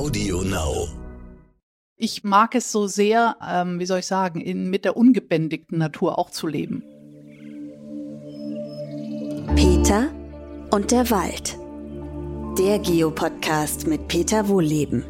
Audio Now. Ich mag es so sehr, ähm, wie soll ich sagen, in, mit der ungebändigten Natur auch zu leben. Peter und der Wald. Der Geopodcast mit Peter Wohlleben.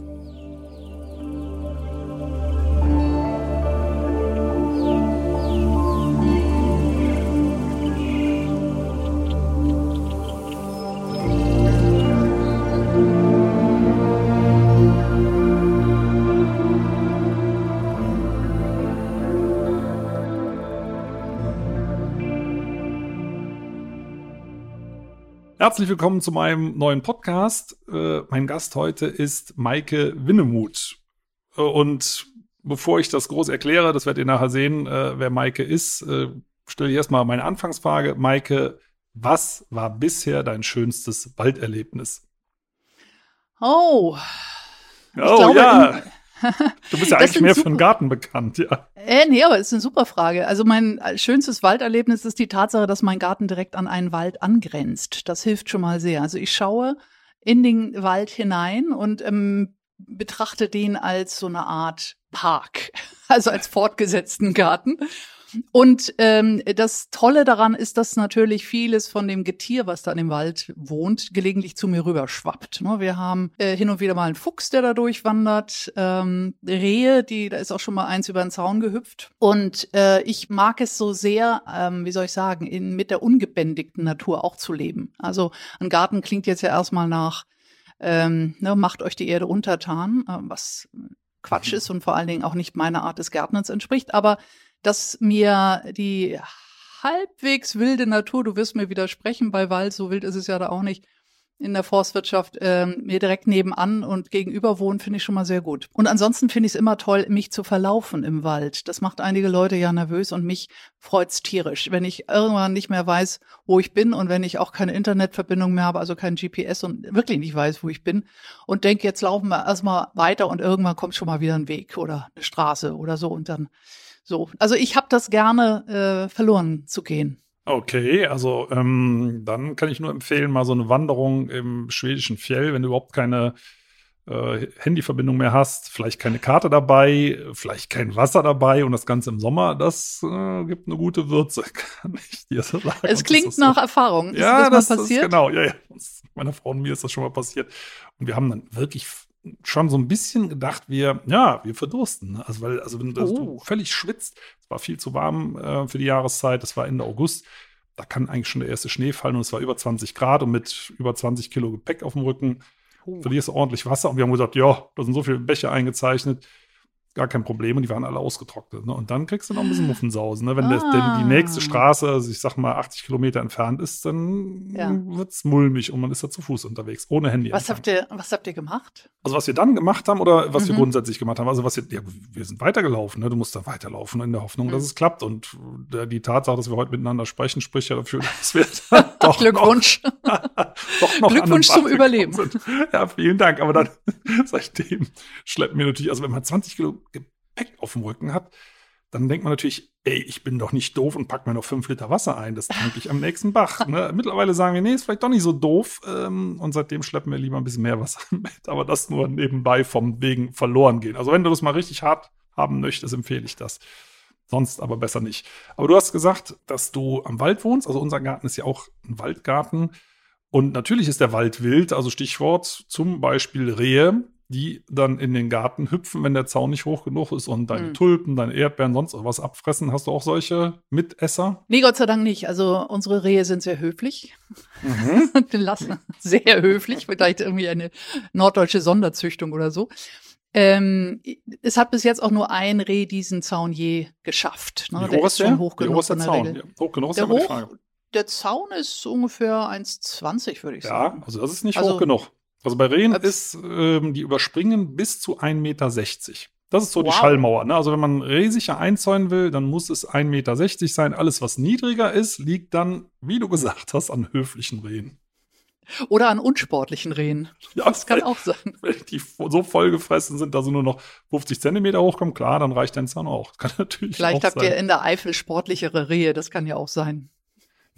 Herzlich willkommen zu meinem neuen Podcast. Äh, mein Gast heute ist Maike Winnemuth. Äh, und bevor ich das groß erkläre, das werdet ihr nachher sehen, äh, wer Maike ist, äh, stelle ich erstmal meine Anfangsfrage. Maike, was war bisher dein schönstes Walderlebnis? Oh. Ich oh glaube, ja. Du bist ja eigentlich mehr für den Garten bekannt, ja. Äh, nee, aber es ist eine super Frage. Also mein schönstes Walderlebnis ist die Tatsache, dass mein Garten direkt an einen Wald angrenzt. Das hilft schon mal sehr. Also ich schaue in den Wald hinein und ähm, betrachte den als so eine Art Park, also als fortgesetzten Garten. Und ähm, das Tolle daran ist, dass natürlich vieles von dem Getier, was da im Wald wohnt, gelegentlich zu mir rüberschwappt. Ne? Wir haben äh, hin und wieder mal einen Fuchs, der da durchwandert, ähm, Rehe, die, da ist auch schon mal eins über den Zaun gehüpft. Und äh, ich mag es so sehr, ähm, wie soll ich sagen, in, mit der ungebändigten Natur auch zu leben. Also ein Garten klingt jetzt ja erstmal nach, ähm, ne, macht euch die Erde untertan, äh, was Quatsch ist und vor allen Dingen auch nicht meiner Art des Gärtners entspricht. Aber dass mir die halbwegs wilde Natur, du wirst mir widersprechen, bei Wald, so wild ist es ja da auch nicht, in der Forstwirtschaft ähm, mir direkt nebenan und gegenüber wohnen, finde ich schon mal sehr gut. Und ansonsten finde ich es immer toll, mich zu verlaufen im Wald. Das macht einige Leute ja nervös und mich freut's tierisch. Wenn ich irgendwann nicht mehr weiß, wo ich bin und wenn ich auch keine Internetverbindung mehr habe, also kein GPS und wirklich nicht weiß, wo ich bin und denke, jetzt laufen wir erstmal weiter und irgendwann kommt schon mal wieder ein Weg oder eine Straße oder so und dann so, also ich habe das gerne äh, verloren zu gehen. Okay, also ähm, dann kann ich nur empfehlen, mal so eine Wanderung im schwedischen Fjell, wenn du überhaupt keine äh, Handyverbindung mehr hast, vielleicht keine Karte dabei, vielleicht kein Wasser dabei und das Ganze im Sommer, das äh, gibt eine gute Würze, kann ich dir so sagen. Es klingt nach so. Erfahrung. Ist ja, das, das passiert? Ist, genau, ja, ja. Meiner Frau und mir ist das schon mal passiert. Und wir haben dann wirklich schon so ein bisschen gedacht, wir, ja, wir verdursten. Ne? Also, weil, also wenn du, oh. du völlig schwitzt, es war viel zu warm äh, für die Jahreszeit, es war Ende August, da kann eigentlich schon der erste Schnee fallen und es war über 20 Grad und mit über 20 Kilo Gepäck auf dem Rücken oh. verlierst du ordentlich Wasser. Und wir haben gesagt, ja, da sind so viele Bäche eingezeichnet gar kein Problem und die waren alle ausgetrocknet. Ne? Und dann kriegst du noch ein bisschen Muffensausen. Ne? Wenn ah. das, denn die nächste Straße, also ich sag mal 80 Kilometer entfernt ist, dann ja. wird's mulmig und man ist da zu Fuß unterwegs, ohne Handy. Was habt ihr, was habt ihr gemacht? Also was wir dann gemacht haben oder was mhm. wir grundsätzlich gemacht haben, also was wir, ja, wir sind weitergelaufen, ne? du musst da weiterlaufen in der Hoffnung, mhm. dass es klappt. Und die Tatsache, dass wir heute miteinander sprechen, spricht ja dafür, dass wir doch Glückwunsch. Noch, doch noch Glückwunsch zum Überleben. Sind. Ja, vielen Dank. Aber dann seitdem schleppen wir natürlich, also wenn man 20 Kilo Gepäck auf dem Rücken hat, dann denkt man natürlich, ey, ich bin doch nicht doof und pack mir noch fünf Liter Wasser ein. Das tanke ich am nächsten Bach. Ne? Mittlerweile sagen wir, nee, ist vielleicht doch nicht so doof. Ähm, und seitdem schleppen wir lieber ein bisschen mehr Wasser mit. Aber das nur nebenbei vom wegen verloren gehen. Also wenn du das mal richtig hart haben möchtest, empfehle ich das. Sonst aber besser nicht. Aber du hast gesagt, dass du am Wald wohnst. Also unser Garten ist ja auch ein Waldgarten. Und natürlich ist der Wald wild. Also Stichwort zum Beispiel Rehe die dann in den Garten hüpfen, wenn der Zaun nicht hoch genug ist und deine mhm. Tulpen, deine Erdbeeren, sonst was abfressen. Hast du auch solche Mitesser? Nee, Gott sei Dank nicht. Also unsere Rehe sind sehr höflich. Mhm. lassen sehr höflich, vielleicht irgendwie eine norddeutsche Sonderzüchtung oder so. Ähm, es hat bis jetzt auch nur ein Reh diesen Zaun je geschafft. Ne? Wie hoch ist der? Hoch genug Wie hoch ist der Zaun? Ja, hoch genug ist der, hoch, der Zaun ist ungefähr 1,20, würde ich sagen. Ja, also das ist nicht also, hoch genug. Also bei Rehen ist, ähm, die überspringen bis zu 1,60 Meter. Das ist so wow. die Schallmauer. Ne? Also wenn man rehsicher einzäunen will, dann muss es 1,60 Meter sein. Alles, was niedriger ist, liegt dann, wie du gesagt hast, an höflichen Rehen. Oder an unsportlichen Rehen. Ja, das kann auch sein. Wenn die so vollgefressen sind, dass sie nur noch 50 Zentimeter hochkommen, klar, dann reicht dein Zahn auch. Das kann natürlich Vielleicht auch habt ihr in der Eifel sportlichere Rehe, das kann ja auch sein.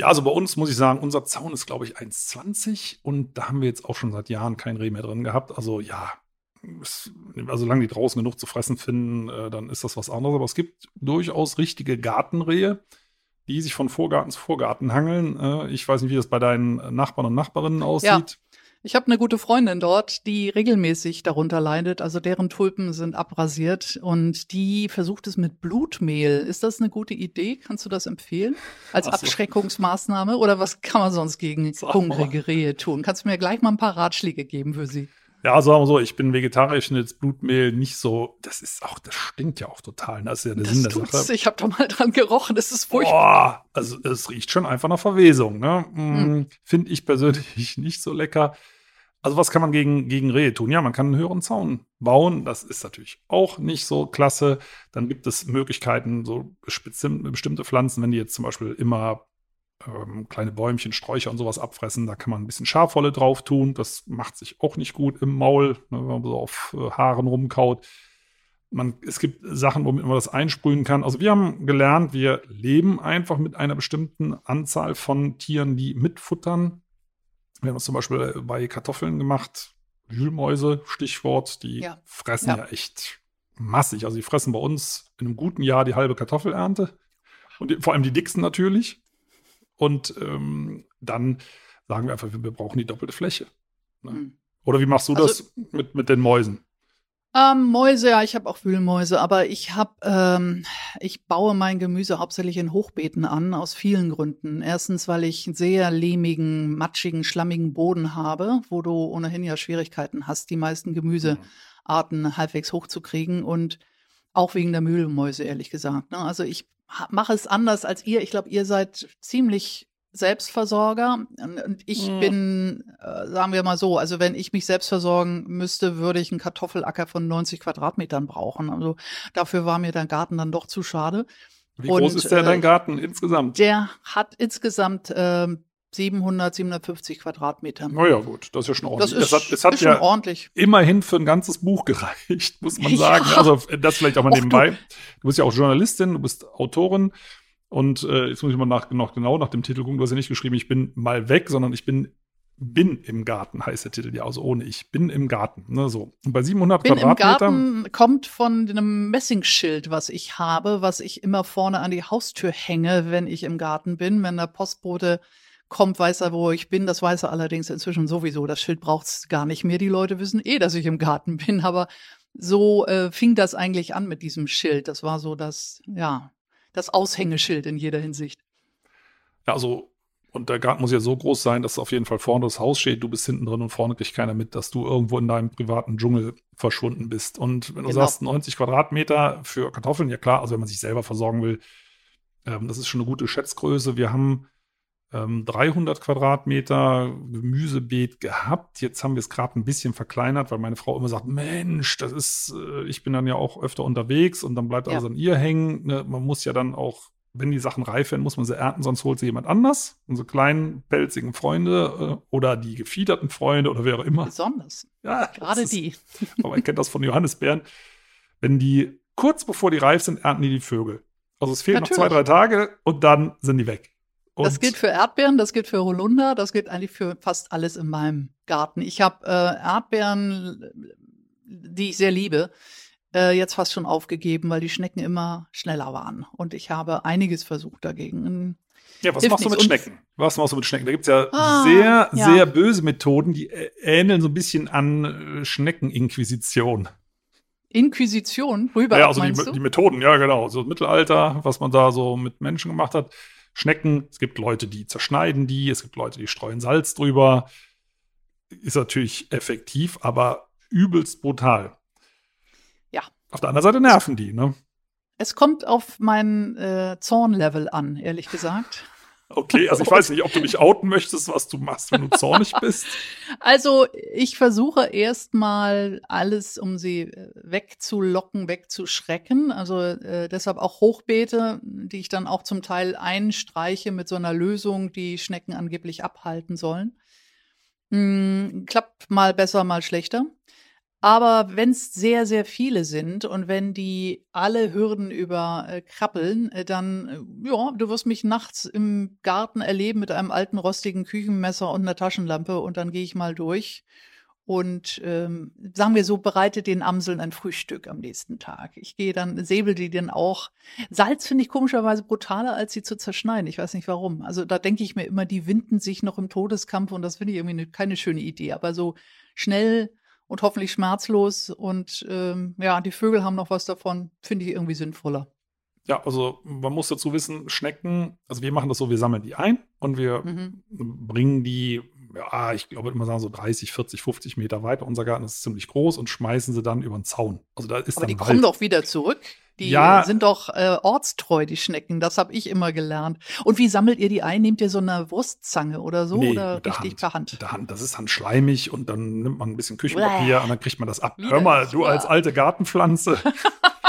Ja, also bei uns muss ich sagen, unser Zaun ist, glaube ich, 1,20 und da haben wir jetzt auch schon seit Jahren kein Reh mehr drin gehabt. Also ja, also solange die draußen genug zu fressen finden, äh, dann ist das was anderes. Aber es gibt durchaus richtige Gartenrehe, die sich von Vorgarten zu Vorgarten hangeln. Äh, ich weiß nicht, wie das bei deinen Nachbarn und Nachbarinnen aussieht. Ja. Ich habe eine gute Freundin dort, die regelmäßig darunter leidet. Also deren Tulpen sind abrasiert und die versucht es mit Blutmehl. Ist das eine gute Idee? Kannst du das empfehlen? Als so. Abschreckungsmaßnahme? Oder was kann man sonst gegen hungrige Rehe tun? Kannst du mir gleich mal ein paar Ratschläge geben für sie? Ja, sagen wir so, ich bin vegetarisch und jetzt Blutmehl nicht so, das ist auch, das stinkt ja auch total. Das ist ja der das Sinn der Sache. Ich habe da mal dran gerochen, das ist furchtbar. Boah, also es riecht schon einfach nach Verwesung. Ne? Hm. Finde ich persönlich nicht so lecker. Also was kann man gegen, gegen Rehe tun? Ja, man kann einen höheren Zaun bauen. Das ist natürlich auch nicht so klasse. Dann gibt es Möglichkeiten, so bestimmte Pflanzen, wenn die jetzt zum Beispiel immer ähm, kleine Bäumchen, Sträucher und sowas abfressen. Da kann man ein bisschen Schafwolle drauf tun. Das macht sich auch nicht gut im Maul, ne, wenn man so auf äh, Haaren rumkaut. Man, es gibt Sachen, womit man das einsprühen kann. Also wir haben gelernt, wir leben einfach mit einer bestimmten Anzahl von Tieren, die mitfuttern. Wir haben es zum Beispiel bei Kartoffeln gemacht. Wühlmäuse, Stichwort, die ja. fressen ja. ja echt massig. Also die fressen bei uns in einem guten Jahr die halbe Kartoffelernte. Und die, vor allem die dicksten natürlich. Und ähm, dann sagen wir einfach, wir brauchen die doppelte Fläche. Ne? Mhm. Oder wie machst du also, das mit, mit den Mäusen? Ähm, Mäuse, ja, ich habe auch Wühlmäuse, aber ich habe, ähm, ich baue mein Gemüse hauptsächlich in Hochbeeten an, aus vielen Gründen. Erstens, weil ich einen sehr lehmigen, matschigen, schlammigen Boden habe, wo du ohnehin ja Schwierigkeiten hast, die meisten Gemüsearten halbwegs hochzukriegen und auch wegen der Mühlmäuse, ehrlich gesagt. Ne? Also ich mache es anders als ihr. Ich glaube, ihr seid ziemlich Selbstversorger und ich mhm. bin, äh, sagen wir mal so, also wenn ich mich selbst versorgen müsste, würde ich einen Kartoffelacker von 90 Quadratmetern brauchen. Also dafür war mir der Garten dann doch zu schade. Wie und, groß ist der äh, dein Garten insgesamt? Der hat insgesamt äh, 700, 750 Quadratmetern. Naja, gut, das ist ja schon ordentlich. Das ist, das hat, das hat ja ordentlich. immerhin für ein ganzes Buch gereicht, muss man sagen. Ja. Also das vielleicht auch mal Och, nebenbei. Du, du, bist ja auch Journalistin, du bist Autorin. Und äh, jetzt muss ich mal nach, noch genau nach dem Titel gucken. Du hast ja nicht geschrieben, ich bin mal weg, sondern ich bin bin im Garten, heißt der Titel ja, also ohne ich. Bin im Garten. Ne, so. Und bei 700 bin Quadratmetern. Im Garten kommt von einem Messingschild, was ich habe, was ich immer vorne an die Haustür hänge, wenn ich im Garten bin. Wenn der Postbote kommt, weiß er, wo ich bin. Das weiß er allerdings inzwischen sowieso. Das Schild braucht's gar nicht mehr. Die Leute wissen eh, dass ich im Garten bin. Aber so äh, fing das eigentlich an mit diesem Schild. Das war so das, ja, das Aushängeschild in jeder Hinsicht. Ja, also, und der Garten muss ja so groß sein, dass auf jeden Fall vorne das Haus steht, du bist hinten drin und vorne kriegt keiner mit, dass du irgendwo in deinem privaten Dschungel verschwunden bist. Und wenn du genau. sagst, 90 Quadratmeter für Kartoffeln, ja klar, also wenn man sich selber versorgen will, ähm, das ist schon eine gute Schätzgröße. Wir haben 300 ähm, Quadratmeter Gemüsebeet gehabt. Jetzt haben wir es gerade ein bisschen verkleinert, weil meine Frau immer sagt, Mensch, das ist, äh, ich bin dann ja auch öfter unterwegs und dann bleibt ja. alles an ihr hängen. Ne? Man muss ja dann auch, wenn die Sachen reif werden, muss man sie ernten, sonst holt sie jemand anders. Unsere kleinen, pelzigen Freunde äh, oder die gefiederten Freunde oder wer auch immer. Besonders. Ja, gerade die. aber man kennt das von Johannisbeeren. Wenn die kurz bevor die reif sind, ernten die die Vögel. Also es fehlen Natürlich. noch zwei, drei Tage und dann sind die weg. Und das gilt für Erdbeeren, das gilt für Holunder, das gilt eigentlich für fast alles in meinem Garten. Ich habe äh, Erdbeeren, die ich sehr liebe, äh, jetzt fast schon aufgegeben, weil die Schnecken immer schneller waren. Und ich habe einiges versucht dagegen. Ja, was machst du mit Schnecken? Was machst du mit Schnecken? Da gibt es ja ah, sehr, ja. sehr böse Methoden, die ähneln so ein bisschen an äh, Schneckeninquisition. Inquisition? Worüber ja, also die, die, Methoden, ja, genau. So Mittelalter, was man da so mit Menschen gemacht hat. Schnecken. Es gibt Leute, die zerschneiden die, es gibt Leute, die streuen Salz drüber. Ist natürlich effektiv, aber übelst brutal. Ja. Auf der anderen Seite nerven die, ne? Es kommt auf mein äh, Zornlevel an, ehrlich gesagt. Okay, also ich weiß nicht, ob du mich outen möchtest, was du machst, wenn du zornig bist. Also ich versuche erstmal alles, um sie äh, wegzulocken, wegzuschrecken. Also äh, deshalb auch Hochbeete, die ich dann auch zum Teil einstreiche mit so einer Lösung, die Schnecken angeblich abhalten sollen. Hm, klappt mal besser, mal schlechter. Aber wenn es sehr, sehr viele sind und wenn die alle Hürden überkrabbeln, äh, äh, dann, äh, ja, du wirst mich nachts im Garten erleben mit einem alten rostigen Küchenmesser und einer Taschenlampe und dann gehe ich mal durch und ähm, sagen wir so, bereite den Amseln ein Frühstück am nächsten Tag. Ich gehe dann, säbel die dann auch. Salz finde ich komischerweise brutaler, als sie zu zerschneiden. Ich weiß nicht warum. Also da denke ich mir immer, die winden sich noch im Todeskampf und das finde ich irgendwie eine, keine schöne Idee. Aber so schnell und hoffentlich schmerzlos und ähm, ja, die Vögel haben noch was davon, finde ich irgendwie sinnvoller. Ja, also man muss dazu wissen, Schnecken, also wir machen das so, wir sammeln die ein und wir mhm. bringen die ja, ich glaube, immer sagen so 30, 40, 50 Meter weiter. Unser Garten ist ziemlich groß und schmeißen sie dann über den Zaun. Also da ist Aber die Wald. kommen doch wieder zurück. Die ja, sind doch äh, ortstreu, die Schnecken. Das habe ich immer gelernt. Und wie sammelt ihr die ein? Nehmt ihr so eine Wurstzange oder so? Nee, oder richtig Hand. per Hand? Mit der Hand. Das ist dann schleimig und dann nimmt man ein bisschen Küchenpapier Bäh. und dann kriegt man das ab. Hör mal, du als alte Gartenpflanze.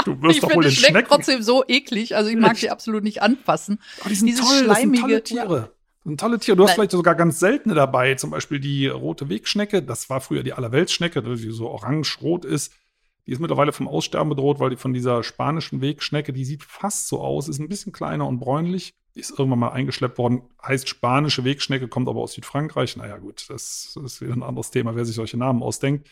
Du wirst ich doch wohl den Schnecken, trotzdem so eklig. Also ich mag die absolut nicht anfassen. Aber die sind Dieses toll, das sind tolle Tiere. Ein tolle Tier. Du hast vielleicht sogar ganz seltene dabei, zum Beispiel die rote Wegschnecke. Das war früher die Allerweltsschnecke, die so orange-rot ist. Die ist mittlerweile vom Aussterben bedroht, weil die von dieser spanischen Wegschnecke, die sieht fast so aus, ist ein bisschen kleiner und bräunlich. Ist irgendwann mal eingeschleppt worden, heißt spanische Wegschnecke, kommt aber aus Südfrankreich. Naja, gut, das ist wieder ein anderes Thema, wer sich solche Namen ausdenkt.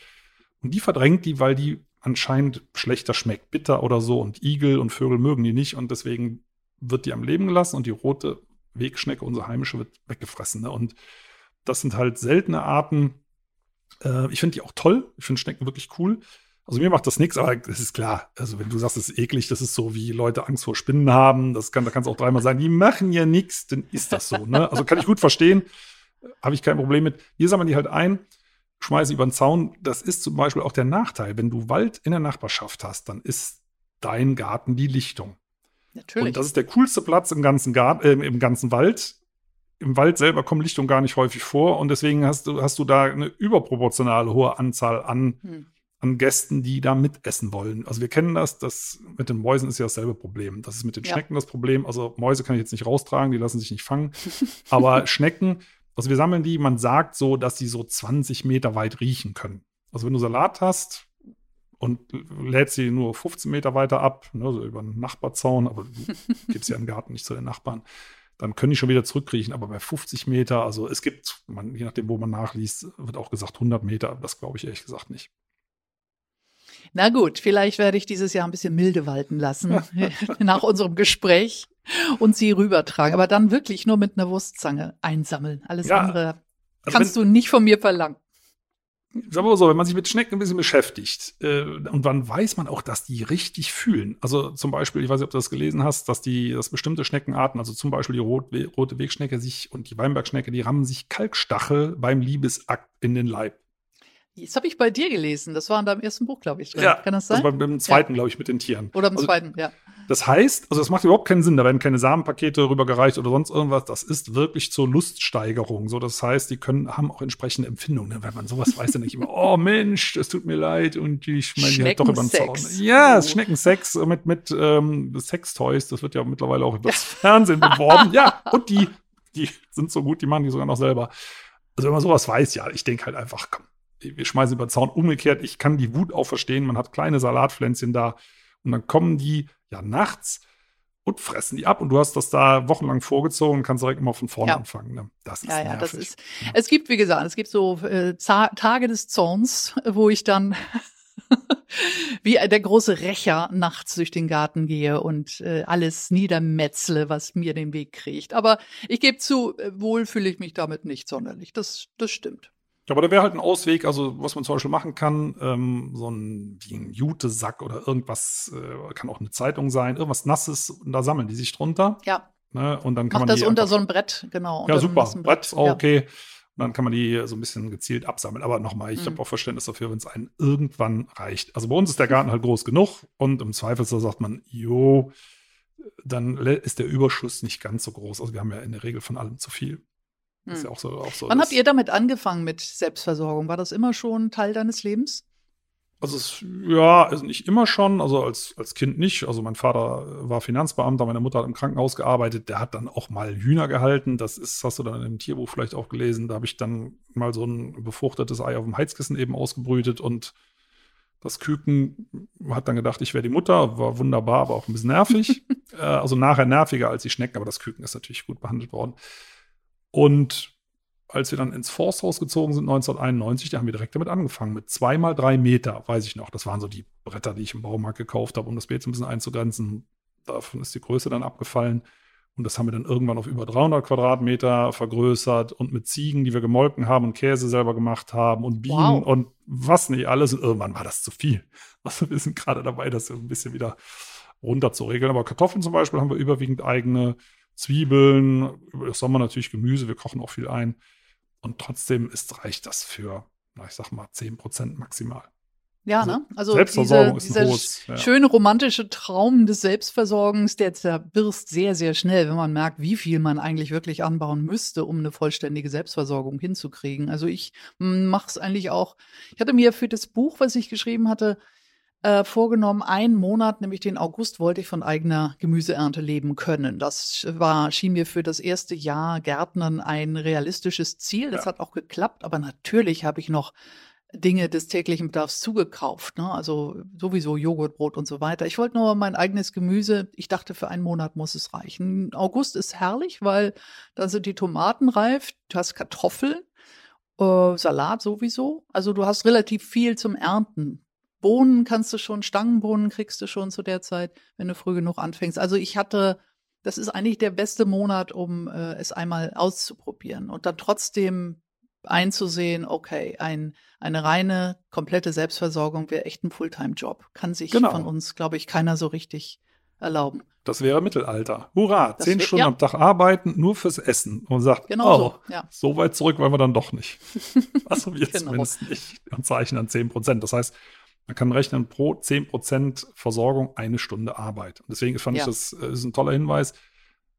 Und die verdrängt die, weil die anscheinend schlechter schmeckt, bitter oder so. Und Igel und Vögel mögen die nicht und deswegen wird die am Leben gelassen und die rote Wegschnecke, unsere heimische, wird weggefressen. Ne? Und das sind halt seltene Arten. Äh, ich finde die auch toll. Ich finde Schnecken wirklich cool. Also mir macht das nichts, aber das ist klar. Also wenn du sagst, es ist eklig, das ist so, wie Leute Angst vor Spinnen haben. Das kann, da kannst du auch dreimal sagen, die machen ja nichts, dann ist das so. Ne? Also kann ich gut verstehen. Habe ich kein Problem mit. Hier sammeln die halt ein, schmeißen über den Zaun. Das ist zum Beispiel auch der Nachteil. Wenn du Wald in der Nachbarschaft hast, dann ist dein Garten die Lichtung. Natürlich. Und das ist der coolste Platz im ganzen, Garten, äh, im ganzen Wald. Im Wald selber kommen Lichtungen gar nicht häufig vor und deswegen hast du, hast du da eine überproportionale hohe Anzahl an, hm. an Gästen, die da mitessen wollen. Also wir kennen das, das mit den Mäusen ist ja dasselbe Problem. Das ist mit den ja. Schnecken das Problem. Also Mäuse kann ich jetzt nicht raustragen, die lassen sich nicht fangen. Aber Schnecken, also wir sammeln die, man sagt so, dass sie so 20 Meter weit riechen können. Also wenn du Salat hast, und lädt sie nur 15 Meter weiter ab, ne, so über einen Nachbarzaun, aber du gibst ja im Garten nicht zu den Nachbarn, dann können die schon wieder zurückkriechen. Aber bei 50 Meter, also es gibt, man, je nachdem, wo man nachliest, wird auch gesagt 100 Meter. Das glaube ich ehrlich gesagt nicht. Na gut, vielleicht werde ich dieses Jahr ein bisschen milde walten lassen nach unserem Gespräch und sie rübertragen. Aber dann wirklich nur mit einer Wurstzange einsammeln. Alles ja, andere also kannst wenn, du nicht von mir verlangen sagen wir mal so, wenn man sich mit Schnecken ein bisschen beschäftigt, äh, und dann weiß man auch, dass die richtig fühlen. Also zum Beispiel, ich weiß nicht, ob du das gelesen hast, dass die, dass bestimmte Schneckenarten, also zum Beispiel die Rot, rote Wegschnecke sich und die Weinbergschnecke, die rammen sich Kalkstachel beim Liebesakt in den Leib. Das habe ich bei dir gelesen. Das war in deinem ersten Buch, glaube ich. Drin. Ja, Kann das sein? Also beim zweiten, ja. glaube ich, mit den Tieren. Oder im also, zweiten, ja. Das heißt, also das macht überhaupt keinen Sinn. Da werden keine Samenpakete rübergereicht oder sonst irgendwas. Das ist wirklich zur Luststeigerung. So, das heißt, die können, haben auch entsprechende Empfindungen. Ne? Wenn man sowas weiß, dann ich immer, oh Mensch, das tut mir leid und ich meine, die hat doch über den Zaun. Ja, es Schneckensex mit, mit ähm, Sextoys. Das wird ja mittlerweile auch über das Fernsehen beworben. Ja, und die, die sind so gut, die machen die sogar noch selber. Also wenn man sowas weiß, ja, ich denke halt einfach, komm, wir schmeißen über den Zaun. Umgekehrt, ich kann die Wut auch verstehen. Man hat kleine Salatpflänzchen da und dann kommen die ja nachts und fressen die ab und du hast das da wochenlang vorgezogen und kannst direkt immer von vorne ja. anfangen. Ne? Das ist ja, ja, das ist. Es gibt, wie gesagt, es gibt so äh, Tage des Zorns, wo ich dann wie der große Rächer nachts durch den Garten gehe und äh, alles niedermetzle, was mir den Weg kriegt. Aber ich gebe zu, äh, wohl fühle ich mich damit nicht sonderlich. Das, das stimmt. Aber da wäre halt ein Ausweg, also was man zum Beispiel machen kann, ähm, so ein, wie ein Jutesack oder irgendwas, äh, kann auch eine Zeitung sein, irgendwas Nasses, und da sammeln die sich drunter. Ja. Ne, und dann kann Mach man das unter so ein Brett, genau. Ja, super. Brett, Brett auch ja. okay. Und dann kann man die so ein bisschen gezielt absammeln. Aber nochmal, ich mhm. habe auch Verständnis dafür, wenn es einen irgendwann reicht. Also bei uns ist der Garten halt groß genug und im Zweifelsfall sagt man, jo, dann ist der Überschuss nicht ganz so groß. Also wir haben ja in der Regel von allem zu viel. Hm. Ist ja auch so, auch so Wann habt ihr damit angefangen mit Selbstversorgung? War das immer schon Teil deines Lebens? Also es, ja, also nicht immer schon, also als, als Kind nicht. Also mein Vater war Finanzbeamter, meine Mutter hat im Krankenhaus gearbeitet, der hat dann auch mal Hühner gehalten. Das ist, hast du dann im Tierbuch vielleicht auch gelesen. Da habe ich dann mal so ein befruchtetes Ei auf dem Heizkissen eben ausgebrütet und das Küken hat dann gedacht, ich wäre die Mutter, war wunderbar, aber auch ein bisschen nervig. äh, also nachher nerviger als die Schnecken, aber das Küken ist natürlich gut behandelt worden. Und als wir dann ins Forsthaus gezogen sind, 1991, da haben wir direkt damit angefangen. Mit zweimal drei Meter, weiß ich noch. Das waren so die Bretter, die ich im Baumarkt gekauft habe, um das Beet so ein bisschen einzugrenzen. Davon ist die Größe dann abgefallen. Und das haben wir dann irgendwann auf über 300 Quadratmeter vergrößert und mit Ziegen, die wir gemolken haben und Käse selber gemacht haben und Bienen wow. und was nicht alles. Und irgendwann war das zu viel. Also wir sind gerade dabei, das ein bisschen wieder runter zu regeln. Aber Kartoffeln zum Beispiel haben wir überwiegend eigene Zwiebeln, über das Sommer natürlich Gemüse, wir kochen auch viel ein. Und trotzdem ist, reicht das für, na, ich sag mal, 10 Prozent maximal. Ja, also ne? Also Selbstversorgung diese, dieser hohes, ja. schöne romantische Traum des Selbstversorgens, der zerbirst sehr, sehr schnell, wenn man merkt, wie viel man eigentlich wirklich anbauen müsste, um eine vollständige Selbstversorgung hinzukriegen. Also ich hm, mache es eigentlich auch. Ich hatte mir für das Buch, was ich geschrieben hatte, äh, vorgenommen, einen Monat, nämlich den August, wollte ich von eigener Gemüseernte leben können. Das war, schien mir für das erste Jahr Gärtnern ein realistisches Ziel. Das ja. hat auch geklappt, aber natürlich habe ich noch Dinge des täglichen Bedarfs zugekauft, ne? also sowieso Joghurtbrot und so weiter. Ich wollte nur mein eigenes Gemüse. Ich dachte, für einen Monat muss es reichen. August ist herrlich, weil da sind die Tomaten reif, du hast Kartoffeln, äh, Salat sowieso. Also du hast relativ viel zum Ernten. Bohnen kannst du schon, Stangenbohnen kriegst du schon zu der Zeit, wenn du früh genug anfängst. Also ich hatte, das ist eigentlich der beste Monat, um äh, es einmal auszuprobieren und dann trotzdem einzusehen, okay, ein, eine reine, komplette Selbstversorgung wäre echt ein Fulltime-Job. Kann sich genau. von uns, glaube ich, keiner so richtig erlauben. Das wäre Mittelalter. Hurra, das zehn Stunden ja. am Tag arbeiten, nur fürs Essen. Und sagt, genau oh, so, ja. so weit zurück wollen wir dann doch nicht. also wir genau. zumindest nicht. Und zeichnen dann 10 Prozent. Das heißt, man kann rechnen, pro 10% Versorgung eine Stunde Arbeit. Und deswegen fand ja. ich, das äh, ist ein toller Hinweis,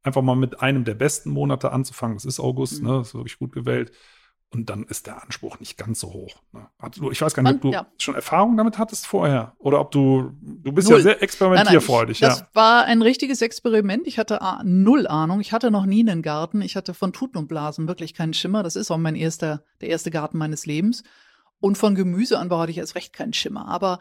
einfach mal mit einem der besten Monate anzufangen. Das ist August, mhm. ne? Das ist wirklich gut gewählt. Und dann ist der Anspruch nicht ganz so hoch. Ne? Ich weiß gar nicht, ob du ja. schon Erfahrung damit hattest vorher oder ob du, du bist null. ja sehr experimentierfreudig. Nein, nein, ich, das war ein richtiges Experiment. Ich hatte null Ahnung. Ich hatte noch nie einen Garten. Ich hatte von Tuten und Blasen wirklich keinen Schimmer. Das ist auch mein erster, der erste Garten meines Lebens. Und von Gemüseanbau hatte ich erst recht keinen Schimmer. Aber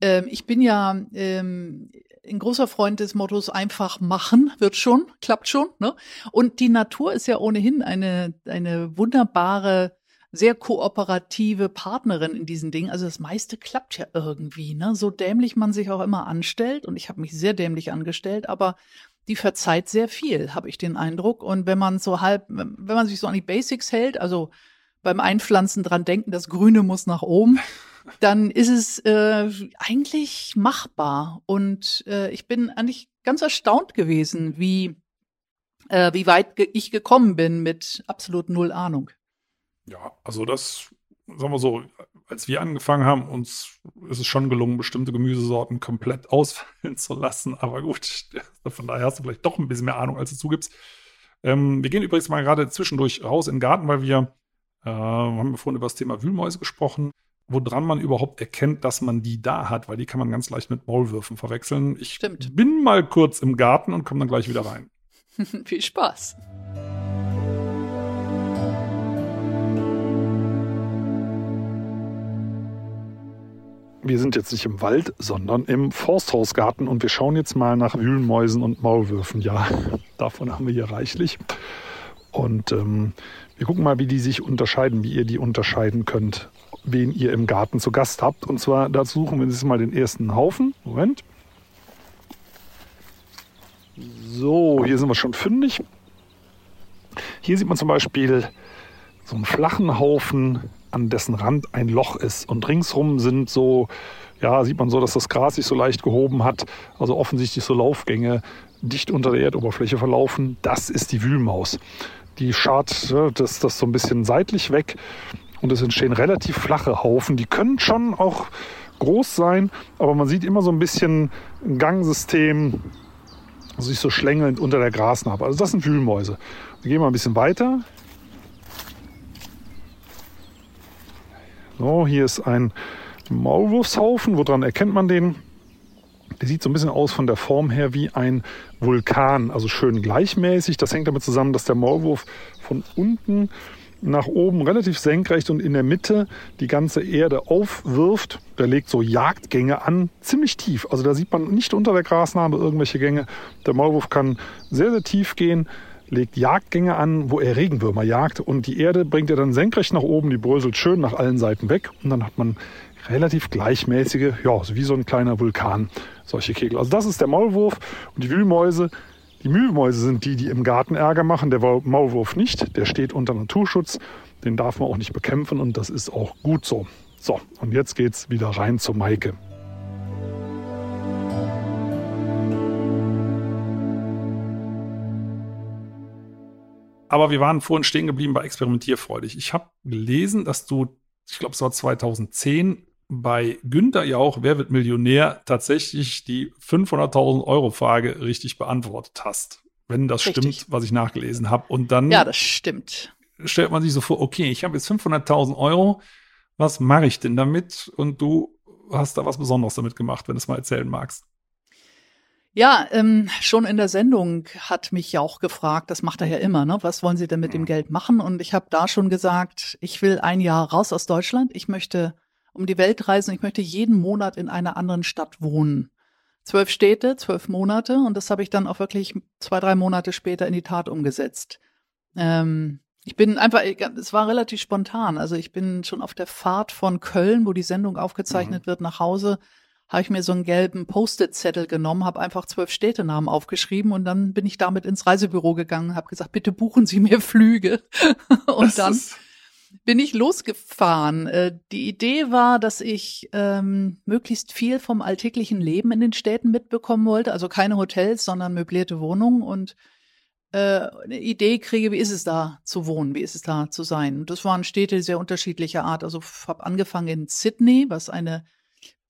ähm, ich bin ja ähm, ein großer Freund des Mottos einfach machen, wird schon, klappt schon. Ne? Und die Natur ist ja ohnehin eine, eine wunderbare, sehr kooperative Partnerin in diesen Dingen. Also das meiste klappt ja irgendwie, ne? So dämlich man sich auch immer anstellt. Und ich habe mich sehr dämlich angestellt, aber die verzeiht sehr viel, habe ich den Eindruck. Und wenn man so halb, wenn man sich so an die Basics hält, also beim Einpflanzen dran denken, das Grüne muss nach oben, dann ist es äh, eigentlich machbar. Und äh, ich bin eigentlich ganz erstaunt gewesen, wie, äh, wie weit ge ich gekommen bin mit absolut null Ahnung. Ja, also das, sagen wir so, als wir angefangen haben, uns ist es schon gelungen, bestimmte Gemüsesorten komplett ausfallen zu lassen. Aber gut, von daher hast du vielleicht doch ein bisschen mehr Ahnung, als du zugibst. Ähm, wir gehen übrigens mal gerade zwischendurch raus in den Garten, weil wir äh, haben wir vorhin über das Thema Wühlmäuse gesprochen, woran man überhaupt erkennt, dass man die da hat, weil die kann man ganz leicht mit Maulwürfen verwechseln. Ich Stimmt. bin mal kurz im Garten und komme dann gleich wieder rein. Viel Spaß. Wir sind jetzt nicht im Wald, sondern im Forsthausgarten und wir schauen jetzt mal nach Wühlmäusen und Maulwürfen. Ja, davon haben wir hier reichlich. Und ähm, wir gucken mal, wie die sich unterscheiden, wie ihr die unterscheiden könnt, wen ihr im Garten zu Gast habt. Und zwar, dazu suchen wir uns mal den ersten Haufen. Moment. So, hier sind wir schon fündig. Hier sieht man zum Beispiel so einen flachen Haufen, an dessen Rand ein Loch ist. Und ringsrum sind so, ja, sieht man so, dass das Gras sich so leicht gehoben hat. Also offensichtlich so Laufgänge dicht unter der Erdoberfläche verlaufen. Das ist die Wühlmaus die schart das, das so ein bisschen seitlich weg und es entstehen relativ flache Haufen. Die können schon auch groß sein, aber man sieht immer so ein bisschen ein Gangsystem sich so schlängelnd unter der Grasnarbe. Also das sind Wühlmäuse. Wir gehen mal ein bisschen weiter. So, hier ist ein Maulwurfshaufen. Woran erkennt man den? Der sieht so ein bisschen aus von der Form her wie ein Vulkan, also schön gleichmäßig. Das hängt damit zusammen, dass der Maulwurf von unten nach oben relativ senkrecht und in der Mitte die ganze Erde aufwirft. Der legt so Jagdgänge an, ziemlich tief. Also da sieht man nicht unter der Grasnarbe irgendwelche Gänge. Der Maulwurf kann sehr, sehr tief gehen. legt Jagdgänge an, wo er Regenwürmer jagt und die Erde bringt er dann senkrecht nach oben, die bröselt schön nach allen Seiten weg und dann hat man relativ gleichmäßige, ja, wie so ein kleiner Vulkan, solche Kegel. Also das ist der Maulwurf und die Wühlmäuse. Die Mühlmäuse sind die, die im Garten Ärger machen, der Maulwurf nicht, der steht unter Naturschutz, den darf man auch nicht bekämpfen und das ist auch gut so. So, und jetzt geht's wieder rein zur Maike. Aber wir waren vorhin stehen geblieben bei experimentierfreudig. Ich habe gelesen, dass du, ich glaube, es war 2010, bei Günther Jauch, Wer wird Millionär, tatsächlich die 500.000 Euro Frage richtig beantwortet hast. Wenn das richtig. stimmt, was ich nachgelesen habe. Und dann. Ja, das stimmt. Stellt man sich so vor, okay, ich habe jetzt 500.000 Euro. Was mache ich denn damit? Und du hast da was Besonderes damit gemacht, wenn du es mal erzählen magst. Ja, ähm, schon in der Sendung hat mich ja auch gefragt, das macht er ja immer, ne? Was wollen Sie denn mit dem Geld machen? Und ich habe da schon gesagt, ich will ein Jahr raus aus Deutschland. Ich möchte um die Welt reisen. Ich möchte jeden Monat in einer anderen Stadt wohnen. Zwölf Städte, zwölf Monate. Und das habe ich dann auch wirklich zwei, drei Monate später in die Tat umgesetzt. Ähm, ich bin einfach, es war relativ spontan. Also ich bin schon auf der Fahrt von Köln, wo die Sendung aufgezeichnet mhm. wird, nach Hause habe ich mir so einen gelben Post-it-Zettel genommen, habe einfach zwölf Städtenamen aufgeschrieben und dann bin ich damit ins Reisebüro gegangen, habe gesagt, bitte buchen Sie mir Flüge. und dann bin ich losgefahren. Äh, die Idee war, dass ich ähm, möglichst viel vom alltäglichen Leben in den Städten mitbekommen wollte, also keine Hotels, sondern möblierte Wohnungen und äh, eine Idee kriege, wie ist es da zu wohnen, wie ist es da zu sein. Und das waren Städte sehr unterschiedlicher Art. Also habe angefangen in Sydney, was eine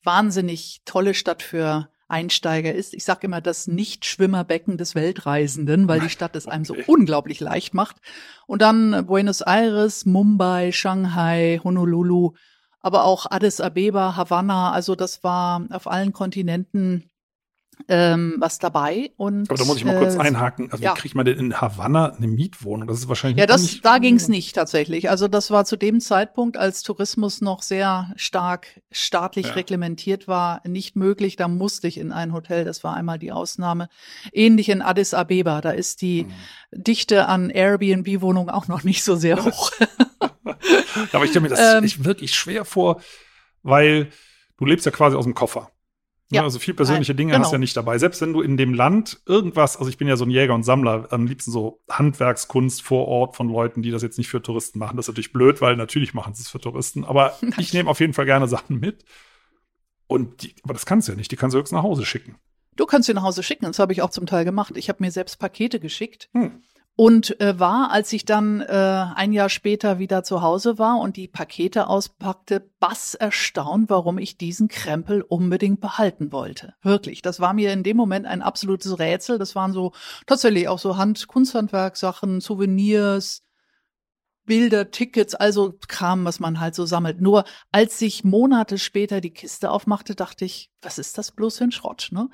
wahnsinnig tolle Stadt für Einsteiger ist. Ich sage immer das Nicht-Schwimmerbecken des Weltreisenden, weil die Stadt es einem so unglaublich leicht macht. Und dann Buenos Aires, Mumbai, Shanghai, Honolulu, aber auch Addis Abeba, Havanna. Also das war auf allen Kontinenten ähm, was dabei. Und, Aber da muss ich mal kurz äh, einhaken. Also ja. wie kriegt man denn in Havanna eine Mietwohnung? Das ist wahrscheinlich Ja, das, da ging es nicht tatsächlich. Also das war zu dem Zeitpunkt, als Tourismus noch sehr stark staatlich ja. reglementiert war, nicht möglich. Da musste ich in ein Hotel. Das war einmal die Ausnahme. Ähnlich in Addis Abeba. Da ist die mhm. Dichte an Airbnb-Wohnungen auch noch nicht so sehr hoch. Aber ich stelle mir das ähm, wirklich schwer vor, weil du lebst ja quasi aus dem Koffer. Ja. Also viel persönliche Dinge genau. hast du ja nicht dabei. Selbst wenn du in dem Land irgendwas, also ich bin ja so ein Jäger und Sammler, am liebsten so Handwerkskunst vor Ort von Leuten, die das jetzt nicht für Touristen machen. Das ist natürlich blöd, weil natürlich machen sie es für Touristen. Aber ich nehme auf jeden Fall gerne Sachen mit. Und die, aber das kannst du ja nicht. Die kannst du höchstens nach Hause schicken. Du kannst sie nach Hause schicken. Das habe ich auch zum Teil gemacht. Ich habe mir selbst Pakete geschickt. Hm und äh, war, als ich dann äh, ein Jahr später wieder zu Hause war und die Pakete auspackte, bass erstaunt, warum ich diesen Krempel unbedingt behalten wollte. Wirklich, das war mir in dem Moment ein absolutes Rätsel. Das waren so tatsächlich auch so Hand Kunsthandwerksachen, Souvenirs, Bilder, Tickets, also Kram, was man halt so sammelt. Nur als ich Monate später die Kiste aufmachte, dachte ich, was ist das bloß für ein Schrott, ne?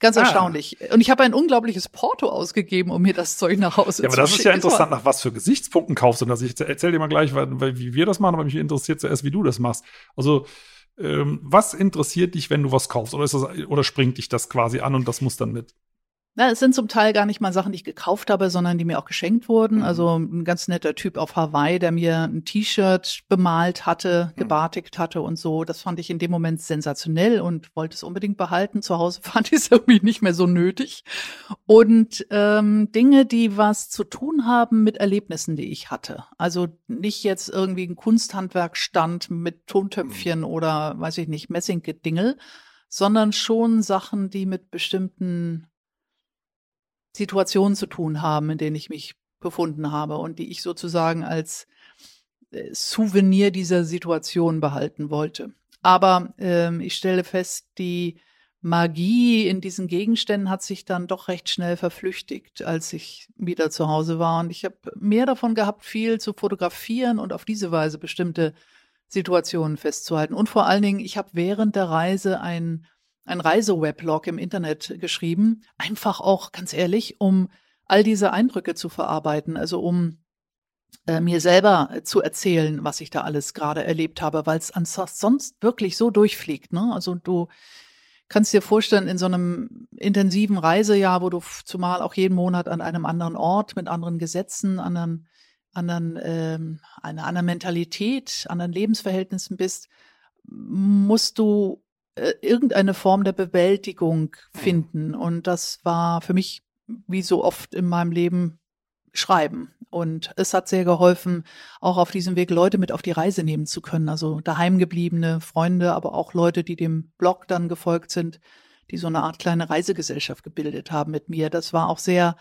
Ganz ah. erstaunlich. Und ich habe ein unglaubliches Porto ausgegeben, um mir das Zeug nach Hause ja, zu schicken. Ja, aber das ist ja interessant, nach was für Gesichtspunkten kaufst du das. Ich erzähl dir mal gleich, weil, wie wir das machen, aber mich interessiert zuerst, wie du das machst. Also, ähm, was interessiert dich, wenn du was kaufst? Oder, das, oder springt dich das quasi an und das muss dann mit? Na, es sind zum Teil gar nicht mal Sachen, die ich gekauft habe, sondern die mir auch geschenkt wurden. Mhm. Also ein ganz netter Typ auf Hawaii, der mir ein T-Shirt bemalt hatte, mhm. gebartigt hatte und so. Das fand ich in dem Moment sensationell und wollte es unbedingt behalten. Zu Hause fand ich es irgendwie nicht mehr so nötig. Und ähm, Dinge, die was zu tun haben mit Erlebnissen, die ich hatte. Also nicht jetzt irgendwie ein Kunsthandwerkstand mit Tontöpfchen mhm. oder weiß ich nicht, Messinggedingel, sondern schon Sachen, die mit bestimmten Situationen zu tun haben, in denen ich mich befunden habe und die ich sozusagen als äh, Souvenir dieser Situation behalten wollte. Aber ähm, ich stelle fest, die Magie in diesen Gegenständen hat sich dann doch recht schnell verflüchtigt, als ich wieder zu Hause war. Und ich habe mehr davon gehabt, viel zu fotografieren und auf diese Weise bestimmte Situationen festzuhalten. Und vor allen Dingen, ich habe während der Reise ein ein Reiseweblog im Internet geschrieben, einfach auch ganz ehrlich, um all diese Eindrücke zu verarbeiten, also um äh, mir selber zu erzählen, was ich da alles gerade erlebt habe, weil es sonst wirklich so durchfliegt. Ne? Also du kannst dir vorstellen, in so einem intensiven Reisejahr, wo du zumal auch jeden Monat an einem anderen Ort mit anderen Gesetzen, anderen, anderen, ähm, einer anderen Mentalität, anderen Lebensverhältnissen bist, musst du äh, irgendeine Form der Bewältigung finden. Und das war für mich, wie so oft in meinem Leben, Schreiben. Und es hat sehr geholfen, auch auf diesem Weg Leute mit auf die Reise nehmen zu können. Also daheimgebliebene Freunde, aber auch Leute, die dem Blog dann gefolgt sind, die so eine Art kleine Reisegesellschaft gebildet haben mit mir. Das war auch sehr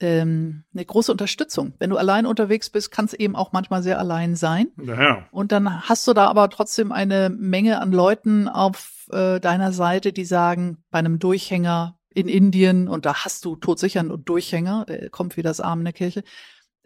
ähm, eine große Unterstützung. Wenn du allein unterwegs bist, kann es eben auch manchmal sehr allein sein. Ja. Und dann hast du da aber trotzdem eine Menge an Leuten auf äh, deiner Seite, die sagen, bei einem Durchhänger in Indien, und da hast du todsicher einen Durchhänger, der kommt wie das Arm in der Kirche,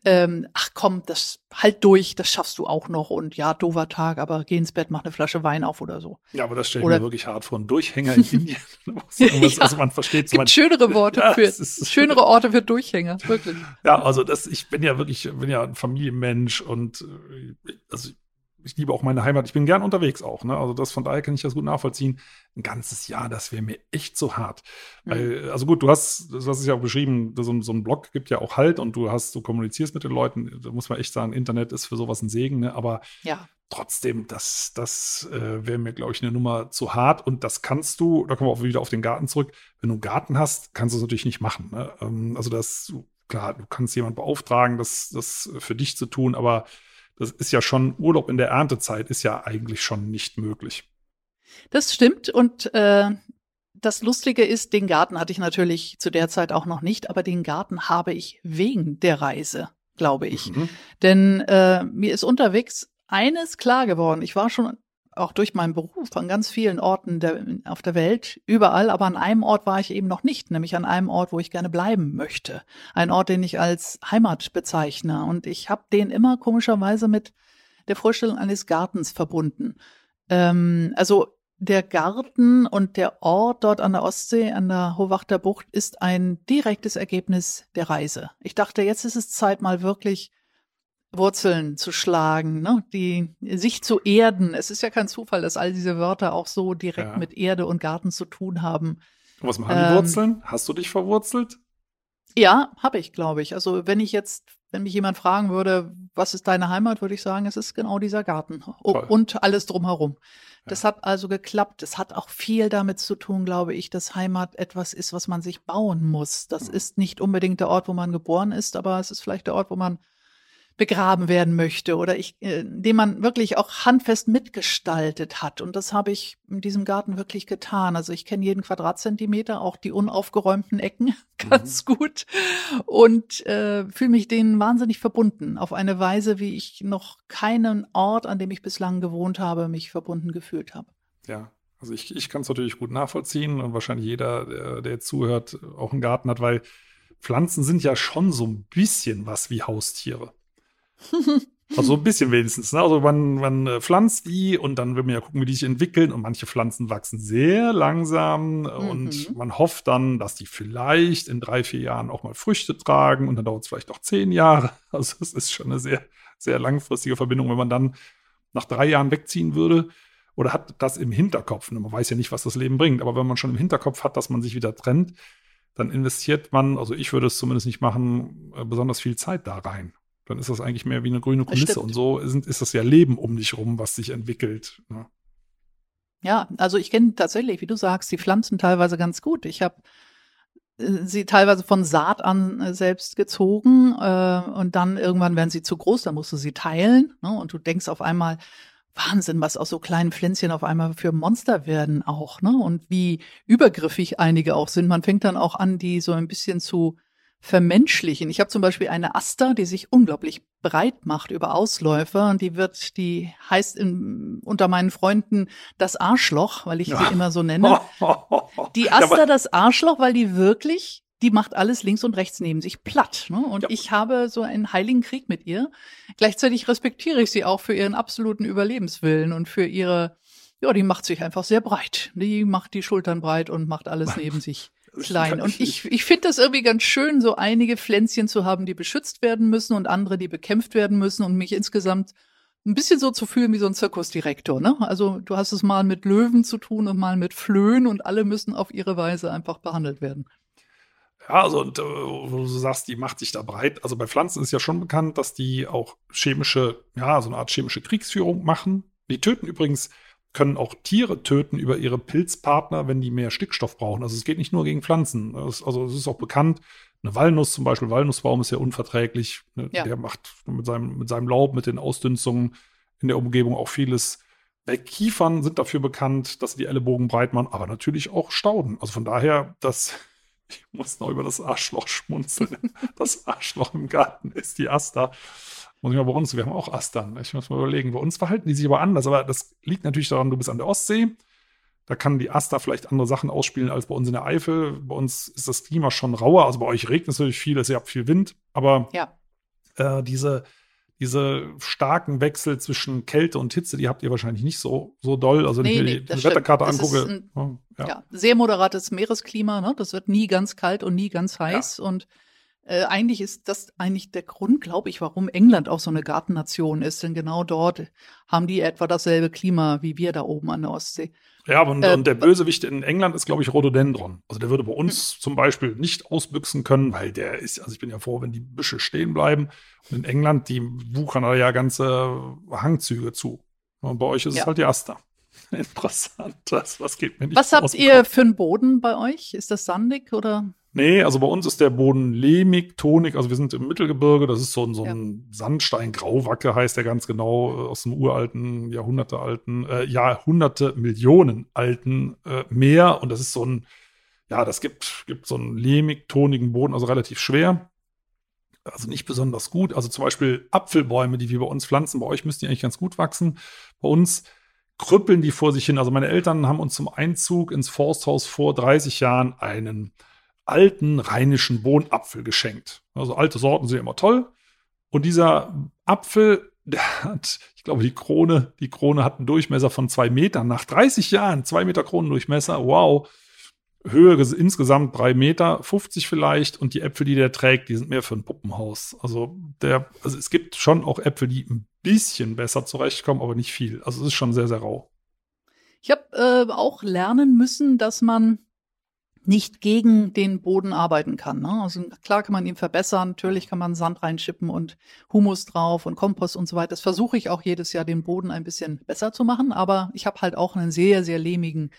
ähm, ach komm, das halt durch, das schaffst du auch noch und ja, doofer Tag, aber geh ins Bett, mach eine Flasche Wein auf oder so. Ja, aber das stelle ich oder, mir wirklich hart vor. Ein Durchhänger in Indien. ja, also man versteht es. gibt schönere Worte ja, für, schönere Orte für Durchhänger, wirklich. Ja, also das, ich bin ja wirklich, bin ja ein Familienmensch und äh, also ich liebe auch meine Heimat. Ich bin gern unterwegs auch. Ne? Also das von daher kann ich das gut nachvollziehen. Ein ganzes Jahr, das wäre mir echt so hart. Mhm. Weil, also gut, du hast, du hast es ja auch beschrieben, so, so, ein Blog gibt ja auch Halt und du hast, du kommunizierst mit den Leuten. Da muss man echt sagen, Internet ist für sowas ein Segen. Ne? Aber ja. trotzdem, das, das äh, wäre mir, glaube ich, eine Nummer zu hart. Und das kannst du, da kommen wir auch wieder auf den Garten zurück. Wenn du einen Garten hast, kannst du es natürlich nicht machen. Ne? Ähm, also das, klar, du kannst jemanden beauftragen, das, das für dich zu tun, aber das ist ja schon, Urlaub in der Erntezeit ist ja eigentlich schon nicht möglich. Das stimmt und äh, das Lustige ist, den Garten hatte ich natürlich zu der Zeit auch noch nicht, aber den Garten habe ich wegen der Reise, glaube ich. Mhm. Denn äh, mir ist unterwegs eines klar geworden. Ich war schon auch durch meinen Beruf an ganz vielen Orten der, auf der Welt, überall, aber an einem Ort war ich eben noch nicht, nämlich an einem Ort, wo ich gerne bleiben möchte. Ein Ort, den ich als Heimat bezeichne. Und ich habe den immer komischerweise mit der Vorstellung eines Gartens verbunden. Ähm, also der Garten und der Ort dort an der Ostsee, an der Hohwachter Bucht, ist ein direktes Ergebnis der Reise. Ich dachte, jetzt ist es Zeit, mal wirklich Wurzeln zu schlagen, ne? die sich zu erden. Es ist ja kein Zufall, dass all diese Wörter auch so direkt ja. mit Erde und Garten zu tun haben. Und was machen die ähm, Wurzeln? Hast du dich verwurzelt? Ja, habe ich, glaube ich. Also wenn ich jetzt, wenn mich jemand fragen würde, was ist deine Heimat, würde ich sagen, es ist genau dieser Garten oh, und alles drumherum. Das hat also geklappt. Es hat auch viel damit zu tun, glaube ich, dass Heimat etwas ist, was man sich bauen muss. Das mhm. ist nicht unbedingt der Ort, wo man geboren ist, aber es ist vielleicht der Ort, wo man begraben werden möchte oder ich, äh, den man wirklich auch handfest mitgestaltet hat. Und das habe ich in diesem Garten wirklich getan. Also ich kenne jeden Quadratzentimeter, auch die unaufgeräumten Ecken ganz mhm. gut und äh, fühle mich denen wahnsinnig verbunden auf eine Weise, wie ich noch keinen Ort, an dem ich bislang gewohnt habe, mich verbunden gefühlt habe. Ja, also ich, ich kann es natürlich gut nachvollziehen und wahrscheinlich jeder, der, der zuhört, auch einen Garten hat, weil Pflanzen sind ja schon so ein bisschen was wie Haustiere. Also ein bisschen wenigstens. Ne? Also man, man äh, pflanzt die und dann will man ja gucken, wie die sich entwickeln. Und manche Pflanzen wachsen sehr langsam mhm. und man hofft dann, dass die vielleicht in drei, vier Jahren auch mal Früchte tragen und dann dauert es vielleicht auch zehn Jahre. Also es ist schon eine sehr, sehr langfristige Verbindung, wenn man dann nach drei Jahren wegziehen würde oder hat das im Hinterkopf. Man weiß ja nicht, was das Leben bringt, aber wenn man schon im Hinterkopf hat, dass man sich wieder trennt, dann investiert man, also ich würde es zumindest nicht machen, äh, besonders viel Zeit da rein dann ist das eigentlich mehr wie eine grüne Kulisse. Und so ist, ist, das ja Leben um dich rum, was sich entwickelt. Ne? Ja, also ich kenne tatsächlich, wie du sagst, die Pflanzen teilweise ganz gut. Ich habe äh, sie teilweise von Saat an äh, selbst gezogen äh, und dann irgendwann werden sie zu groß, dann musst du sie teilen ne? und du denkst auf einmal, Wahnsinn, was aus so kleinen Pflänzchen auf einmal für Monster werden auch, ne? Und wie übergriffig einige auch sind. Man fängt dann auch an, die so ein bisschen zu vermenschlichen. Ich habe zum Beispiel eine Aster, die sich unglaublich breit macht über Ausläufer und die wird, die heißt in, unter meinen Freunden das Arschloch, weil ich sie immer so nenne. Die Aster das Arschloch, weil die wirklich, die macht alles links und rechts neben sich platt. Ne? Und ja. ich habe so einen heiligen Krieg mit ihr. Gleichzeitig respektiere ich sie auch für ihren absoluten Überlebenswillen und für ihre, ja, die macht sich einfach sehr breit. Die macht die Schultern breit und macht alles neben sich klein. Und ich, ich finde das irgendwie ganz schön, so einige Pflänzchen zu haben, die beschützt werden müssen und andere, die bekämpft werden müssen und mich insgesamt ein bisschen so zu fühlen wie so ein Zirkusdirektor, ne? Also du hast es mal mit Löwen zu tun und mal mit Flöhen und alle müssen auf ihre Weise einfach behandelt werden. Ja, also und äh, wo du sagst, die macht sich da breit. Also bei Pflanzen ist ja schon bekannt, dass die auch chemische, ja, so eine Art chemische Kriegsführung machen. Die töten übrigens, können auch Tiere töten über ihre Pilzpartner, wenn die mehr Stickstoff brauchen. Also es geht nicht nur gegen Pflanzen. Also es ist auch bekannt, eine Walnuss zum Beispiel, Walnussbaum ist ja unverträglich. Ne? Ja. Der macht mit seinem, mit seinem Laub, mit den Ausdünstungen in der Umgebung auch vieles weg. Kiefern sind dafür bekannt, dass sie die Ellenbogen breit machen, aber natürlich auch Stauden. Also von daher, das, ich muss noch über das Arschloch schmunzeln. das Arschloch im Garten ist die Asta. Muss ich mal bei uns, wir haben auch Astern. Ich muss mal überlegen. Bei uns verhalten die sich aber anders, aber das liegt natürlich daran, du bist an der Ostsee. Da kann die Asta vielleicht andere Sachen ausspielen als bei uns in der Eifel. Bei uns ist das Klima schon rauer. Also bei euch regnet es natürlich viel, ihr habt viel Wind. Aber ja. äh, diese, diese starken Wechsel zwischen Kälte und Hitze, die habt ihr wahrscheinlich nicht so, so doll. Also wenn nee, ich mir nee, die, die Wetterkarte angucke. Ein, ja. ja. sehr moderates Meeresklima. Ne? Das wird nie ganz kalt und nie ganz heiß. Ja. Und äh, eigentlich ist das eigentlich der Grund, glaube ich, warum England auch so eine Gartennation ist. Denn genau dort haben die etwa dasselbe Klima wie wir da oben an der Ostsee. Ja, und, äh, und der Bösewicht in England ist, glaube ich, Rhododendron. Also der würde bei uns hm. zum Beispiel nicht ausbüchsen können, weil der ist, also ich bin ja froh, wenn die Büsche stehen bleiben. Und in England, die wuchern da ja ganze Hangzüge zu. Und bei euch ist ja. es halt die Aster. Interessant, das, was geht mir nicht Was habt ihr für einen Boden bei euch? Ist das sandig oder? Nee, also bei uns ist der Boden lehmig, tonig. Also wir sind im Mittelgebirge. Das ist so, ein, so ein ja. Sandstein, Grauwacke heißt der ganz genau, äh, aus dem uralten, Jahrhunderte alten, äh, Jahrhunderte, Millionen alten äh, Meer. Und das ist so ein, ja, das gibt, gibt so einen lehmig, tonigen Boden, also relativ schwer. Also nicht besonders gut. Also zum Beispiel Apfelbäume, die wir bei uns pflanzen. Bei euch müssten die eigentlich ganz gut wachsen. Bei uns krüppeln die vor sich hin. Also meine Eltern haben uns zum Einzug ins Forsthaus vor 30 Jahren einen alten rheinischen Bohnapfel geschenkt. Also alte Sorten sind immer toll. Und dieser Apfel, der hat, ich glaube, die Krone, die Krone hat einen Durchmesser von zwei Metern. Nach 30 Jahren, zwei Meter Kronendurchmesser, wow. Höhe insgesamt drei Meter, 50 vielleicht. Und die Äpfel, die der trägt, die sind mehr für ein Puppenhaus. Also der, also es gibt schon auch Äpfel, die ein bisschen besser zurechtkommen, aber nicht viel. Also es ist schon sehr, sehr rau. Ich habe äh, auch lernen müssen, dass man nicht gegen den Boden arbeiten kann. Ne? Also klar kann man ihn verbessern, natürlich kann man Sand reinschippen und Humus drauf und Kompost und so weiter. Das versuche ich auch jedes Jahr, den Boden ein bisschen besser zu machen, aber ich habe halt auch einen sehr, sehr lehmigen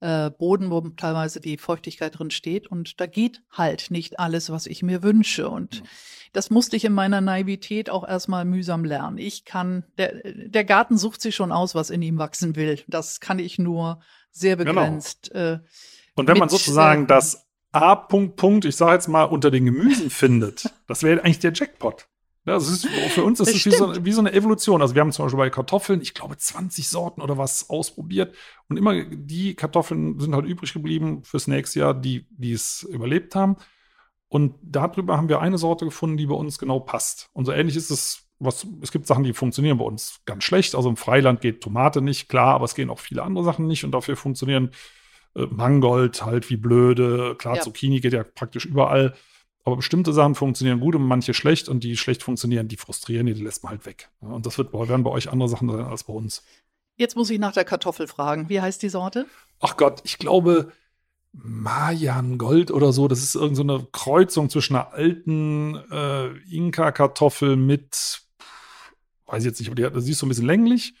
äh, Boden, wo teilweise die Feuchtigkeit drin steht und da geht halt nicht alles, was ich mir wünsche und mhm. das musste ich in meiner Naivität auch erstmal mühsam lernen. Ich kann, der, der Garten sucht sich schon aus, was in ihm wachsen will. Das kann ich nur sehr genau. begrenzt. Genau. Äh, und wenn man sozusagen das A. Punkt, Punkt, ich sage jetzt mal, unter den Gemüsen findet, das wäre eigentlich der Jackpot. Das ist, für uns ist es wie so, wie so, eine Evolution. Also wir haben zum Beispiel bei Kartoffeln, ich glaube, 20 Sorten oder was ausprobiert. Und immer die Kartoffeln sind halt übrig geblieben fürs nächste Jahr, die, die es überlebt haben. Und darüber haben wir eine Sorte gefunden, die bei uns genau passt. Und so ähnlich ist es, was, es gibt Sachen, die funktionieren bei uns ganz schlecht. Also im Freiland geht Tomate nicht, klar, aber es gehen auch viele andere Sachen nicht und dafür funktionieren äh, Mangold halt wie blöde. Klar, ja. Zucchini geht ja praktisch überall. Aber bestimmte Sachen funktionieren gut und manche schlecht und die schlecht funktionieren, die frustrieren, die lässt man halt weg. Und das wird, werden bei euch andere Sachen sein als bei uns. Jetzt muss ich nach der Kartoffel fragen. Wie heißt die Sorte? Ach Gott, ich glaube Mayan Gold oder so. Das ist irgendeine so Kreuzung zwischen einer alten äh, Inka-Kartoffel mit, weiß ich jetzt nicht, aber die, die ist so ein bisschen länglich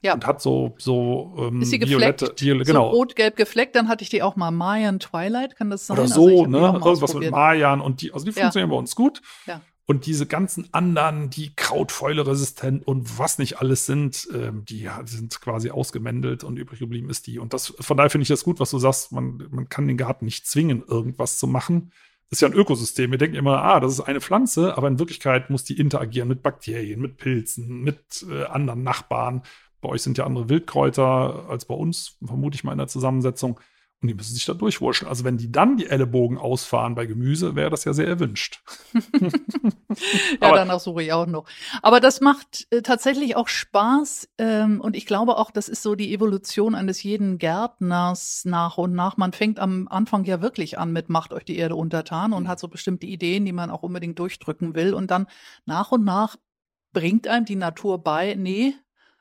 ja. Und hat so, so ähm, ist sie violette, gefleckt? Viole, genau. So rot-gelb gefleckt, dann hatte ich die auch mal Mayan Twilight, kann das sein? Oder so, also ne? Irgendwas mit Mayan und die, also die funktionieren ja. bei uns gut. Ja. Und diese ganzen anderen, die Krautfäule resistent und was nicht alles sind, ähm, die sind quasi ausgemändelt und übrig geblieben ist die. Und das, von daher finde ich das gut, was du sagst, man, man kann den Garten nicht zwingen, irgendwas zu machen. Das ist ja ein Ökosystem. Wir denken immer, ah, das ist eine Pflanze, aber in Wirklichkeit muss die interagieren mit Bakterien, mit Pilzen, mit äh, anderen Nachbarn. Bei euch sind ja andere Wildkräuter als bei uns, vermute ich mal in der Zusammensetzung. Und die müssen sich da durchwurschen. Also wenn die dann die Ellenbogen ausfahren bei Gemüse, wäre das ja sehr erwünscht. ja, danach suche ich auch noch. Aber das macht äh, tatsächlich auch Spaß. Ähm, und ich glaube auch, das ist so die Evolution eines jeden Gärtners nach und nach. Man fängt am Anfang ja wirklich an mit macht euch die Erde untertan und mhm. hat so bestimmte Ideen, die man auch unbedingt durchdrücken will. Und dann nach und nach bringt einem die Natur bei, nee,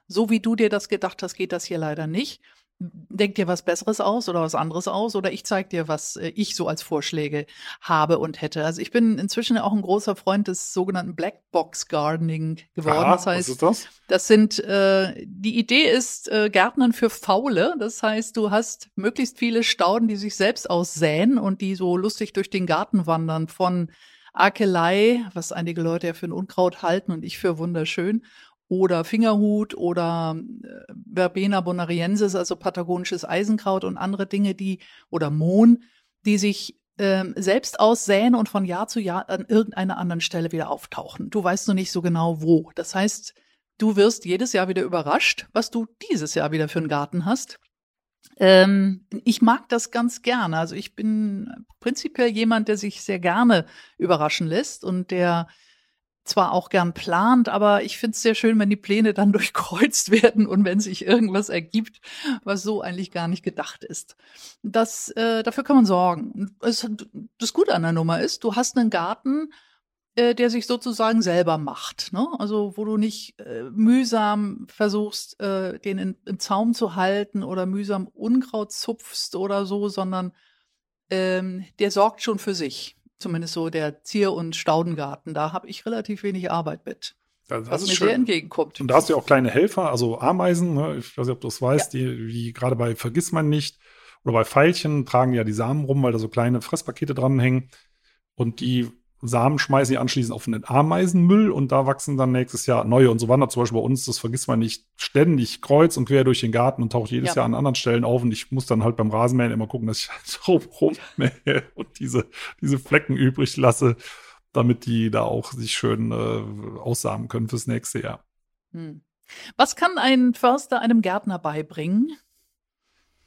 so wie du dir das gedacht hast, geht das hier leider nicht. Denk dir was Besseres aus oder was anderes aus oder ich zeig dir, was äh, ich so als Vorschläge habe und hätte. Also ich bin inzwischen auch ein großer Freund des sogenannten Blackbox Gardening geworden. Aha, das heißt, was ist das? das sind äh, die Idee ist äh, Gärtnern für Faule. Das heißt, du hast möglichst viele Stauden, die sich selbst aussäen und die so lustig durch den Garten wandern von Akelei, was einige Leute ja für ein Unkraut halten und ich für wunderschön, oder Fingerhut oder äh, Verbena bonariensis, also patagonisches Eisenkraut und andere Dinge, die oder Mohn, die sich ähm, selbst aussäen und von Jahr zu Jahr an irgendeiner anderen Stelle wieder auftauchen. Du weißt nur nicht so genau wo. Das heißt, du wirst jedes Jahr wieder überrascht, was du dieses Jahr wieder für einen Garten hast. Ähm, ich mag das ganz gerne. Also ich bin prinzipiell jemand, der sich sehr gerne überraschen lässt und der zwar auch gern plant, aber ich finde es sehr schön, wenn die Pläne dann durchkreuzt werden und wenn sich irgendwas ergibt, was so eigentlich gar nicht gedacht ist. Das, äh, dafür kann man sorgen. Es, das Gute an der Nummer ist, du hast einen Garten, äh, der sich sozusagen selber macht. Ne? Also wo du nicht äh, mühsam versuchst, äh, den in, im Zaum zu halten oder mühsam Unkraut zupfst oder so, sondern ähm, der sorgt schon für sich zumindest so der Zier- und Staudengarten, da habe ich relativ wenig Arbeit mit. Das was mir schön. sehr entgegenkommt. Und da hast du ja auch kleine Helfer, also Ameisen, ne? ich weiß nicht, ob du das weißt, die, die gerade bei Vergiss man nicht oder bei Veilchen tragen ja die Samen rum, weil da so kleine Fresspakete dranhängen. Und die Samen schmeißen die anschließend auf den Ameisenmüll und da wachsen dann nächstes Jahr neue. Und so wandert zum Beispiel bei uns, das vergisst man nicht, ständig kreuz und quer durch den Garten und taucht jedes Ja. Jahr an anderen Stellen auf. Und ich muss dann halt beim Rasenmähen immer gucken, dass ich halt rum, rummähe und diese, diese Flecken übrig lasse, damit die da auch sich schön äh, aussamen können fürs nächste Jahr. Hm. Was kann ein Förster einem Gärtner beibringen?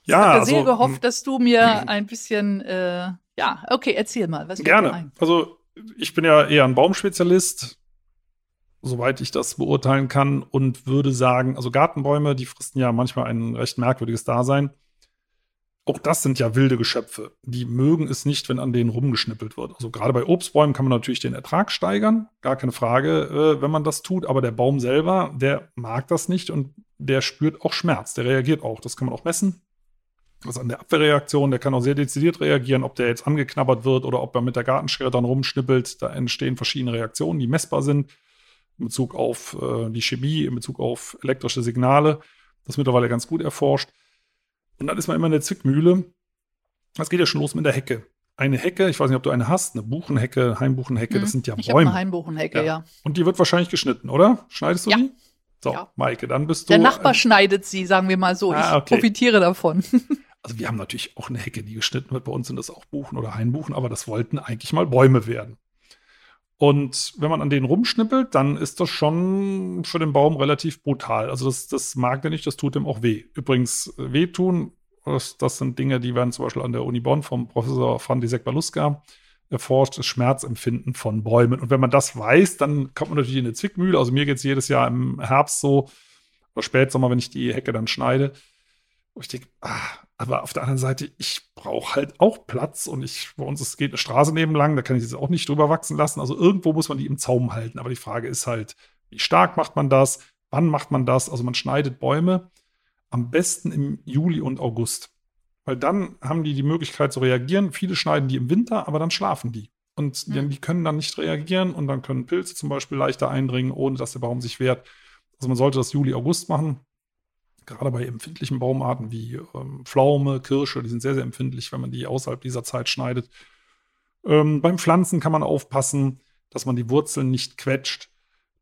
Ja, Ich habe also, sehr gehofft, dass du mir ein bisschen, äh, ja, okay, erzähl mal. Was Gerne. Also ich bin ja eher ein Baumspezialist, soweit ich das beurteilen kann, und würde sagen, also Gartenbäume, die fristen ja manchmal ein recht merkwürdiges Dasein. Auch das sind ja wilde Geschöpfe. Die mögen es nicht, wenn an denen rumgeschnippelt wird. Also gerade bei Obstbäumen kann man natürlich den Ertrag steigern, gar keine Frage, äh, wenn man das tut. Aber der Baum selber, der mag das nicht und der spürt auch Schmerz. Der reagiert auch. Das kann man auch messen. Ist an der Abwehrreaktion, der kann auch sehr dezidiert reagieren, ob der jetzt angeknabbert wird oder ob er mit der Gartenschere dann rumschnippelt. Da entstehen verschiedene Reaktionen, die messbar sind in Bezug auf äh, die Chemie, in Bezug auf elektrische Signale. Das ist mittlerweile ganz gut erforscht. Und dann ist man immer in der Zwickmühle. Das geht ja schon los mit der Hecke. Eine Hecke, ich weiß nicht, ob du eine hast, eine Buchenhecke, Heimbuchenhecke, Hm, das sind ja ich habe Bäume. eine Heimbuchenhecke, Ja. ja. Und die wird wahrscheinlich geschnitten, oder? Schneidest du Ja. die? So, Ja. Maike, dann bist du. Der Nachbar schneidet sie, sagen wir mal so. Ich Ah, okay. profitiere davon. Also wir haben natürlich auch eine Hecke, die geschnitten wird. Bei uns sind das auch Buchen oder Hainbuchen, aber das wollten eigentlich mal Bäume werden. Und wenn man an denen rumschnippelt, dann ist das schon für den Baum relativ brutal. Also das, das mag der nicht, das tut dem auch weh. Übrigens, äh, wehtun, das, das sind Dinge, die werden zum Beispiel an der Uni Bonn vom Professor Frantisek Baluska erforscht, das Schmerzempfinden von Bäumen. Und wenn man das weiß, dann kommt man natürlich in eine Zwickmühle. Also mir geht es jedes Jahr im Herbst so, oder Spätsommer, wenn ich die Hecke dann schneide. Und ich denke, ah, aber auf der anderen Seite, ich brauche halt auch Platz und ich, bei uns es geht eine Straße nebenlang, da kann ich das auch nicht drüber wachsen lassen. Also irgendwo muss man die im Zaum halten. Aber die Frage ist halt, wie stark macht man das? Wann macht man das? Also man schneidet Bäume am besten im Juli und August. Weil dann haben die die Möglichkeit zu reagieren. Viele schneiden die im Winter, aber dann schlafen die. Und die, Hm. die können dann nicht reagieren und dann können Pilze zum Beispiel leichter eindringen, ohne dass der Baum sich wehrt. Also man sollte das Juli, August machen. Gerade bei empfindlichen Baumarten wie ähm, Pflaume, Kirsche, die sind sehr, sehr empfindlich, wenn man die außerhalb dieser Zeit schneidet. Ähm, beim Pflanzen kann man aufpassen, dass man die Wurzeln nicht quetscht,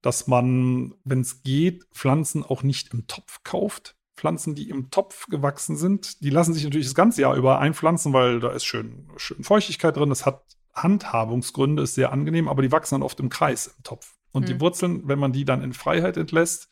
dass man, wenn es geht, Pflanzen auch nicht im Topf kauft. Pflanzen, die im Topf gewachsen sind, die lassen sich natürlich das ganze Jahr über einpflanzen, weil da ist schön, schön Feuchtigkeit drin. Das hat Handhabungsgründe, ist sehr angenehm, aber die wachsen dann oft im Kreis im Topf. Und die Mhm. Wurzeln, wenn man die dann in Freiheit entlässt,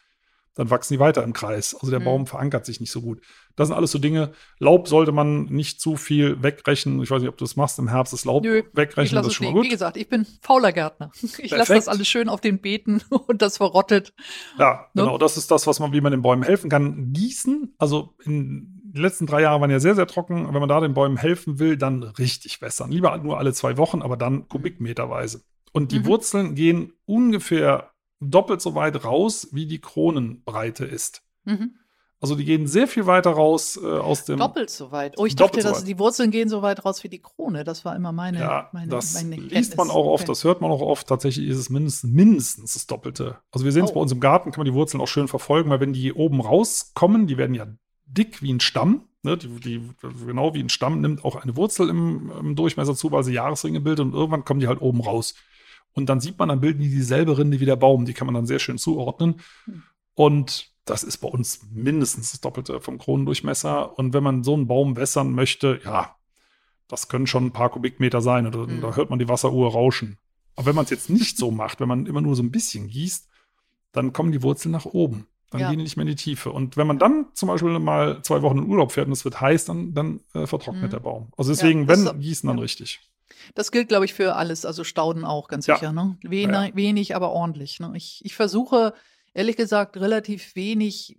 dann wachsen die weiter im Kreis. Also der Mhm. Baum verankert sich nicht so gut. Das sind alles so Dinge. Laub sollte man nicht zu viel wegrechnen. Ich weiß nicht, ob du das machst im Herbst, das Laub Nö, Ich wegrechnen, lasse das ist es schon liegen. Wie gut. gesagt, ich bin fauler Gärtner. Ich lasse das alles schön auf den Beeten und das verrottet. Ja, Ne? genau. Das ist das, was man, wie man den Bäumen helfen kann. Gießen, also in den letzten drei Jahren waren ja sehr, sehr trocken. Wenn man da den Bäumen helfen will, dann richtig wässern. Lieber nur alle zwei Wochen, aber dann kubikmeterweise. Und die Mhm. Wurzeln gehen ungefähr doppelt so weit raus, wie die Kronenbreite ist. Mhm. Also die gehen sehr viel weiter raus äh, aus dem. Doppelt so weit. Oh, ich dachte, so dass die Wurzeln gehen so weit raus wie die Krone. Das war immer meine. Ja, meine, das meine liest man auch oft, Okay. das hört man auch oft. Tatsächlich ist es mindestens, mindestens das Doppelte. Also wir sehen es Oh. bei uns im Garten, kann man die Wurzeln auch schön verfolgen, weil wenn die oben rauskommen, die werden ja dick wie ein Stamm. Ne? Die, die, genau wie ein Stamm nimmt auch eine Wurzel im, im Durchmesser zu, weil sie Jahresringe bildet und irgendwann kommen die halt oben raus. Und dann sieht man, dann bilden die dieselbe Rinde wie der Baum. Die kann man dann sehr schön zuordnen. Hm. Und das ist bei uns mindestens das Doppelte vom Kronendurchmesser. Und wenn man so einen Baum wässern möchte, ja, das können schon ein paar Kubikmeter sein. Oder, Mhm. Da hört man die Wasseruhr rauschen. Aber wenn man es jetzt nicht so macht, wenn man immer nur so ein bisschen gießt, dann kommen die Wurzeln nach oben. Dann Ja. gehen die nicht mehr in die Tiefe. Und wenn man dann zum Beispiel mal zwei Wochen in Urlaub fährt und es wird heiß, dann, dann äh, vertrocknet Mhm. der Baum. Also deswegen, das wenn, ist- gießen dann ja. richtig. Das gilt, glaube ich, für alles, also Stauden auch, ganz Ja. sicher. Ne? Wen, Ja. Wenig, aber ordentlich. Ne? Ich, ich versuche, ehrlich gesagt, relativ wenig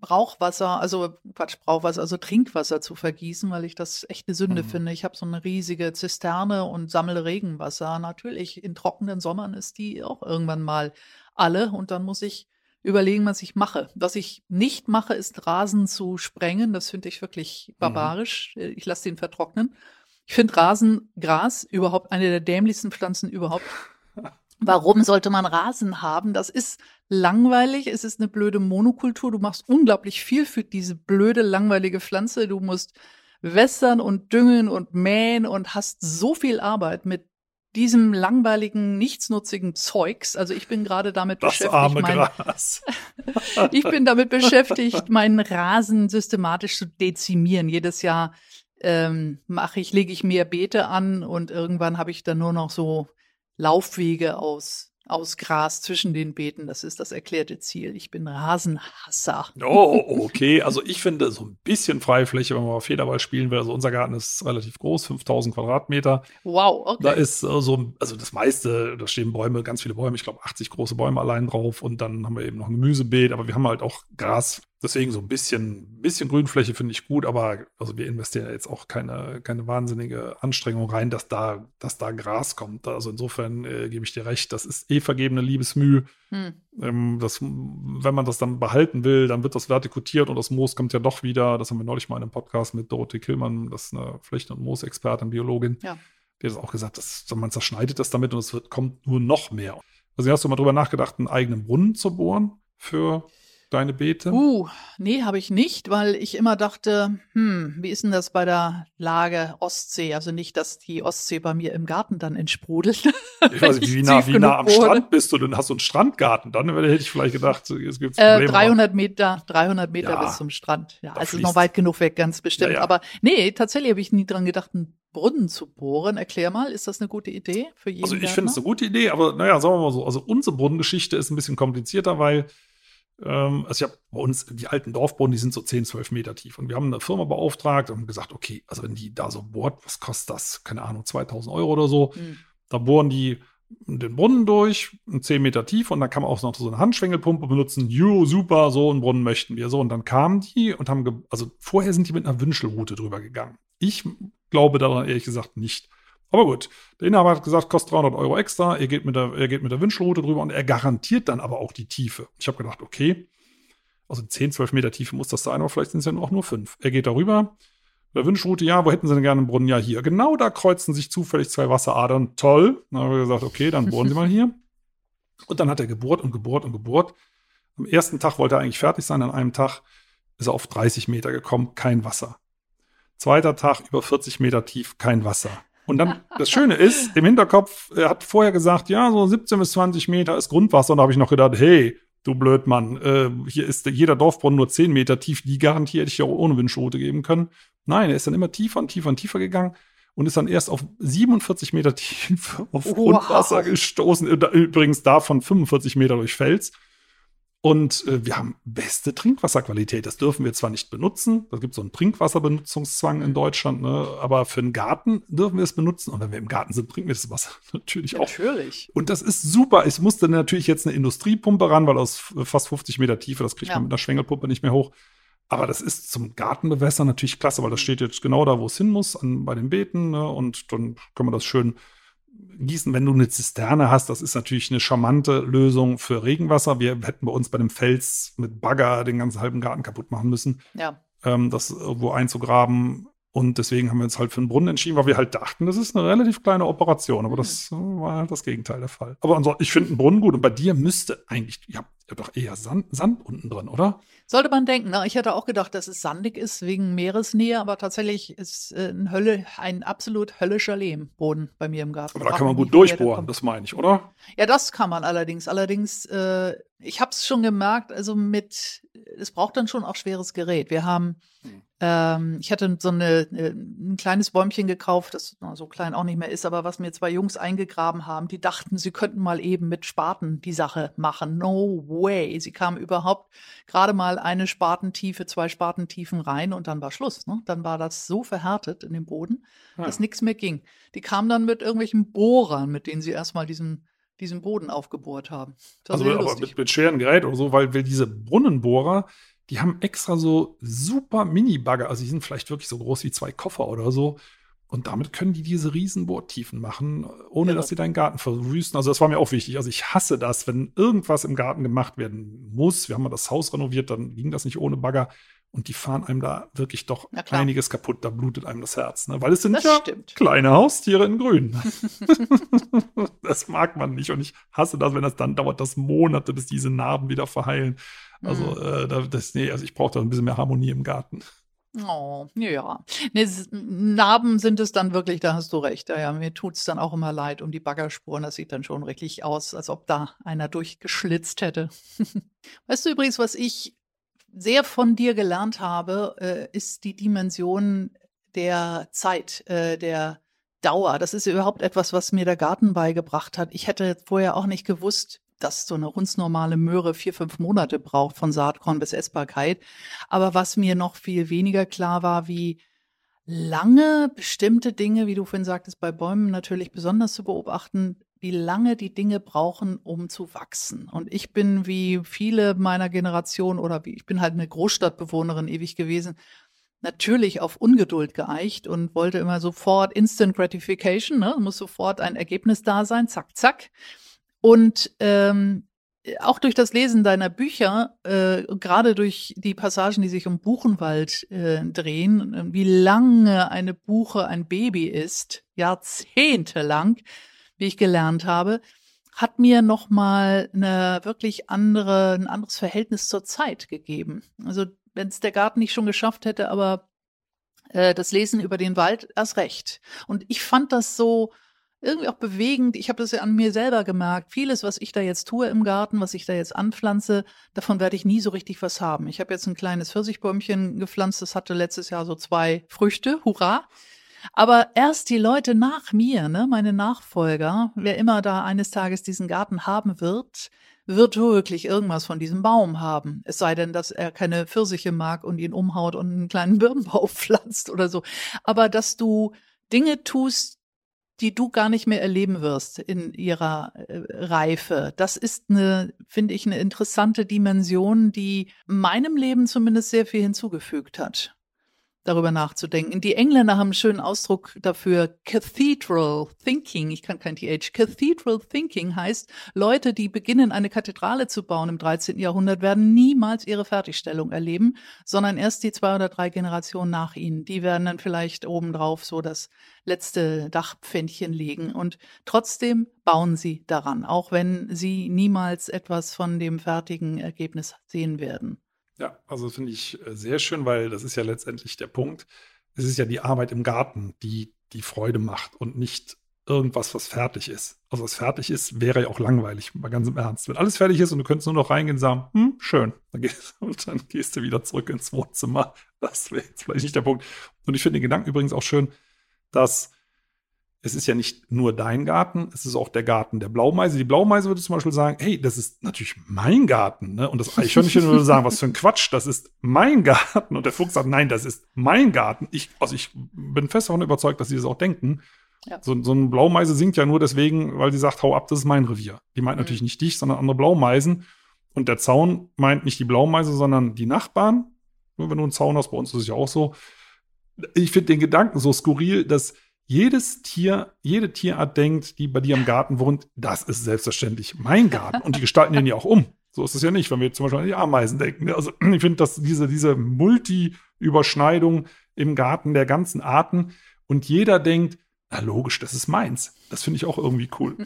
Brauchwasser, also Quatsch, Brauchwasser, also Trinkwasser zu vergießen, weil ich das echt eine Sünde Mhm. finde. Ich habe so eine riesige Zisterne und sammle Regenwasser. Natürlich, in trockenen Sommern ist die auch irgendwann mal alle und dann muss ich überlegen, was ich mache. Was ich nicht mache, ist Rasen zu sprengen. Das finde ich wirklich barbarisch. Ich lasse den vertrocknen. Ich finde Rasengras überhaupt eine der dämlichsten Pflanzen überhaupt. Warum sollte man Rasen haben? Das ist langweilig. Es ist eine blöde Monokultur. Du machst unglaublich viel für diese blöde, langweilige Pflanze. Du musst wässern und düngen und mähen und hast so viel Arbeit mit diesem langweiligen, nichtsnutzigen Zeugs. Also ich bin gerade damit Das beschäftigt, arme mein, Gras. ich bin damit beschäftigt, meinen Rasen systematisch zu dezimieren. Jedes Jahr ähm, mache ich, lege ich mehr Beete an und irgendwann habe ich dann nur noch so Laufwege aus, aus Gras zwischen den Beeten. Das ist das erklärte Ziel. Ich bin Rasenhasser. Oh, okay. Also ich finde so ein bisschen Freifläche, wenn man mal Federball spielen will. Also unser Garten ist relativ groß, 5000 Quadratmeter. Wow, okay. Da ist äh, so, also das meiste, da stehen Bäume, ganz viele Bäume, ich glaube 80 große Bäume allein drauf und dann haben wir eben noch ein Gemüsebeet, aber wir haben halt auch Gras. Deswegen so ein bisschen, bisschen Grünfläche finde ich gut, aber also wir investieren ja jetzt auch keine, keine wahnsinnige Anstrengung rein, dass da, dass da Gras kommt. Also insofern äh, gebe ich dir recht, das ist eh vergebene Liebesmüh. hm. Ähm, das, wenn man das dann behalten will, dann wird das vertikutiert und das Moos kommt ja doch wieder. Das haben wir neulich mal in einem Podcast mit Dorothee Killmann, das ist eine Flächen- und Moosexpertin, Biologin. Ja. Die hat das auch gesagt, dass man zerschneidet das damit und es wird, kommt nur noch mehr. Also hast du mal drüber nachgedacht, einen eigenen Brunnen zu bohren für deine Beete? Uh, nee, habe ich nicht, weil ich immer dachte, hm, wie ist denn das bei der Lage Ostsee? Also nicht, dass die Ostsee bei mir im Garten dann entsprudelt. ich weiß nicht, ich wie nah, wie nah am bohre. Strand bist du denn? Hast du einen Strandgarten? Dann hätte ich vielleicht gedacht, es gibt Äh, Probleme. 300 Meter, 300 Meter Ja, bis zum Strand. Ja, also fließt- noch weit genug weg, ganz bestimmt. Ja, ja. Aber nee, tatsächlich habe ich nie dran gedacht, einen Brunnen zu bohren. Erklär mal, ist das eine gute Idee für jeden Also ich finde es eine gute Idee, aber naja, sagen wir mal so, also unsere Brunnengeschichte ist ein bisschen komplizierter, weil ähm, also ich habe bei uns die alten Dorfbrunnen, die sind so 10, 12 Meter tief. Und wir haben eine Firma beauftragt und haben gesagt, okay, also wenn die da so bohrt, was kostet das? Keine Ahnung, 2000 Euro oder so. Hm. Da bohren die den Brunnen durch, 10 Meter tief und dann kann man auch noch so eine Handschwengelpumpe benutzen. Jo, super, so einen Brunnen möchten wir. So, und dann kamen die und haben, also vorher sind die mit einer Wünschelroute drüber gegangen. Ich glaube daran ehrlich gesagt nicht. Aber gut, der Inhaber hat gesagt, kostet 300 Euro extra, er geht mit der, er geht mit der Wünschelroute drüber und er garantiert dann aber auch die Tiefe. Ich habe gedacht, okay, also 10, 12 Meter Tiefe muss das sein, aber vielleicht sind es ja auch nur 5. Er geht darüber, der Wünschelroute, ja, wo hätten Sie denn gerne einen Brunnen? Ja, hier. Genau da kreuzen sich zufällig zwei Wasseradern. Toll. Dann haben wir gesagt, okay, dann bohren Sie mal hier. Und dann hat er gebohrt und gebohrt und gebohrt. Am ersten Tag wollte er eigentlich fertig sein. An einem Tag ist er auf 30 Meter gekommen, kein Wasser. Zweiter Tag über 40 Meter tief, kein Wasser. Und dann, das Schöne ist, im Hinterkopf, er hat vorher gesagt, ja, so 17 bis 20 Meter ist Grundwasser. Und da habe ich noch gedacht, hey, du Blödmann, äh, hier ist jeder Dorfbrunnen nur 10 Meter tief. Die Garantie hätte ich ja auch ohne Windschrote geben können. Nein, er ist dann immer tiefer und tiefer und tiefer gegangen und ist dann erst auf 47 Meter tief auf Wow. Grundwasser gestoßen. Übrigens davon 45 Meter durch Fels. Und äh, wir haben beste Trinkwasserqualität. Das dürfen wir zwar nicht benutzen, da gibt es so einen Trinkwasserbenutzungszwang in Deutschland, ne? aber für einen Garten dürfen wir es benutzen. Und wenn wir im Garten sind, trinken wir das Wasser natürlich auch. Natürlich. Und das ist super. Es musste natürlich jetzt eine Industriepumpe ran, weil aus fast 50 Meter Tiefe, das kriegt Ja. man mit einer Schwengelpumpe nicht mehr hoch. Aber das ist zum Gartenbewässern natürlich klasse, weil das steht jetzt genau da, wo es hin muss, an, bei den Beeten. Ne? Und dann kann man das schön Gießen, wenn du eine Zisterne hast, das ist natürlich eine charmante Lösung für Regenwasser. Wir hätten bei uns bei dem Fels mit Bagger den ganzen halben Garten kaputt machen müssen. Ja. Ähm, das irgendwo einzugraben. Und deswegen haben wir uns halt für einen Brunnen entschieden, weil wir halt dachten, das ist eine relativ kleine Operation. Aber das äh, war halt das Gegenteil der Fall. Aber ansonsten, ich finde einen Brunnen gut. Und bei dir müsste eigentlich, ihr habt doch eher Sand, Sand unten drin, oder? Sollte man denken. Ne? Ich hätte auch gedacht, dass es sandig ist wegen Meeresnähe, aber tatsächlich ist äh, ein, Hölle, ein absolut höllischer Lehmboden bei mir im Garten. Aber da kann man gut durchbohren, das meine ich, oder? Ja, das kann man allerdings. Allerdings, äh, ich habe es schon gemerkt, also mit, es braucht dann schon auch schweres Gerät. Wir haben hm. Ähm, ich hatte so eine, äh, ein kleines Bäumchen gekauft, das so klein auch nicht mehr ist, aber was mir zwei Jungs eingegraben haben, die dachten, sie könnten mal eben mit Spaten die Sache machen. No way. Sie kamen überhaupt gerade mal eine Spatentiefe, zwei Spatentiefen rein und dann war Schluss. Ne? Dann war das so verhärtet in dem Boden, ja. dass nichts mehr ging. Die kamen dann mit irgendwelchen Bohrern, mit denen sie erstmal diesen diesen Boden aufgebohrt haben. Das also aber mit, mit schweren Geräten oder so, weil, weil diese Brunnenbohrer, die haben extra so super Mini-Bagger, also die sind vielleicht wirklich so groß wie zwei Koffer oder so. Und damit können die diese riesen Bohrtiefen machen, ohne ja. dass sie deinen Garten verwüsten. Also das war mir auch wichtig. Also ich hasse das, wenn irgendwas im Garten gemacht werden muss. Wir haben mal das Haus renoviert, dann ging das nicht ohne Bagger. Und die fahren einem da wirklich doch einiges kaputt. Da blutet einem das Herz. Ne? Weil es sind das ja stimmt. kleine Haustiere in Grün. das mag man nicht. Und ich hasse das, wenn das dann dauert, das Monate, bis diese Narben wieder verheilen. Also, mhm. äh, das, nee, also ich brauche da ein bisschen mehr Harmonie im Garten. Oh, ja. Nee, Narben sind es dann wirklich, da hast du recht. Ja, ja mir tut es dann auch immer leid um die Baggerspuren. Das sieht dann schon richtig aus, als ob da einer durchgeschlitzt hätte. weißt du übrigens, was ich sehr von dir gelernt habe, äh, ist die Dimension der Zeit, äh, der Dauer. Das ist überhaupt etwas, was mir der Garten beigebracht hat. Ich hätte vorher auch nicht gewusst, dass so eine hundsnormale Möhre vier, fünf Monate braucht von Saatkorn bis Essbarkeit. Aber was mir noch viel weniger klar war, wie lange bestimmte Dinge, wie du vorhin sagtest, bei Bäumen natürlich besonders zu beobachten, wie lange die Dinge brauchen, um zu wachsen. Und ich bin wie viele meiner Generation oder wie ich bin halt eine Großstadtbewohnerin ewig gewesen, natürlich auf Ungeduld geeicht und wollte immer sofort Instant Gratification, ne? muss sofort ein Ergebnis da sein, zack, zack. Und ähm, auch durch das Lesen deiner Bücher, äh, gerade durch die Passagen, die sich um Buchenwald äh, drehen, wie lange eine Buche ein Baby ist, jahrzehntelang, wie ich gelernt habe, hat mir noch mal eine wirklich andere, ein anderes Verhältnis zur Zeit gegeben. Also wenn es der Garten nicht schon geschafft hätte, aber äh, das Lesen über den Wald erst recht. Und ich fand das so irgendwie auch bewegend. Ich habe das ja an mir selber gemerkt. Vieles, was ich da jetzt tue im Garten, was ich da jetzt anpflanze, davon werde ich nie so richtig was haben. Ich habe jetzt ein kleines Pfirsichbäumchen gepflanzt, das hatte letztes Jahr so zwei Früchte, hurra. Aber erst die Leute nach mir, ne, meine Nachfolger, wer immer da eines Tages diesen Garten haben wird, wird wirklich irgendwas von diesem Baum haben. Es sei denn, dass er keine Pfirsiche mag und ihn umhaut und einen kleinen Birnbaum pflanzt oder so. Aber dass du Dinge tust, die du gar nicht mehr erleben wirst in ihrer äh, Reife. Das ist eine, finde ich, eine interessante Dimension, die meinem Leben zumindest sehr viel hinzugefügt hat darüber nachzudenken. Die Engländer haben einen schönen Ausdruck dafür, Cathedral Thinking. Ich kann kein TH. Cathedral Thinking heißt, Leute, die beginnen, eine Kathedrale zu bauen im 13. Jahrhundert, werden niemals ihre Fertigstellung erleben, sondern erst die zwei oder drei Generationen nach ihnen. Die werden dann vielleicht obendrauf so das letzte Dachpfändchen legen und trotzdem bauen sie daran, auch wenn sie niemals etwas von dem fertigen Ergebnis sehen werden. Ja, also finde ich äh, sehr schön, weil das ist ja letztendlich der Punkt. Es ist ja die Arbeit im Garten, die die Freude macht und nicht irgendwas, was fertig ist. Also was fertig ist, wäre ja auch langweilig, mal ganz im Ernst. Wenn alles fertig ist und du könntest nur noch reingehen und sagen, hm, schön, dann gehst, und dann gehst du wieder zurück ins Wohnzimmer. Das wäre jetzt vielleicht nicht der Punkt. Und ich finde den Gedanken übrigens auch schön, dass es ist ja nicht nur dein Garten, es ist auch der Garten der Blaumeise. Die Blaumeise würde zum Beispiel sagen, hey, das ist natürlich mein Garten. Ne? Und das Eichhörnchen würde sagen, was für ein Quatsch, das ist mein Garten. Und der Fuchs sagt, nein, das ist mein Garten. Ich, also ich bin fest davon überzeugt, dass sie das auch denken. Ja. So, so ein Blaumeise singt ja nur deswegen, weil sie sagt, hau ab, das ist mein Revier. Die meint mhm. natürlich nicht dich, sondern andere Blaumeisen. Und der Zaun meint nicht die Blaumeise, sondern die Nachbarn. Wenn du einen Zaun hast, bei uns ist es ja auch so. Ich finde den Gedanken so skurril, dass jedes Tier, jede Tierart denkt, die bei dir im Garten wohnt, das ist selbstverständlich mein Garten. Und die gestalten den ja auch um. So ist es ja nicht, wenn wir zum Beispiel an die Ameisen denken. Ne? Also ich finde, dass diese, diese Multi-Überschneidung im Garten der ganzen Arten und jeder denkt, na logisch, das ist meins. Das finde ich auch irgendwie cool.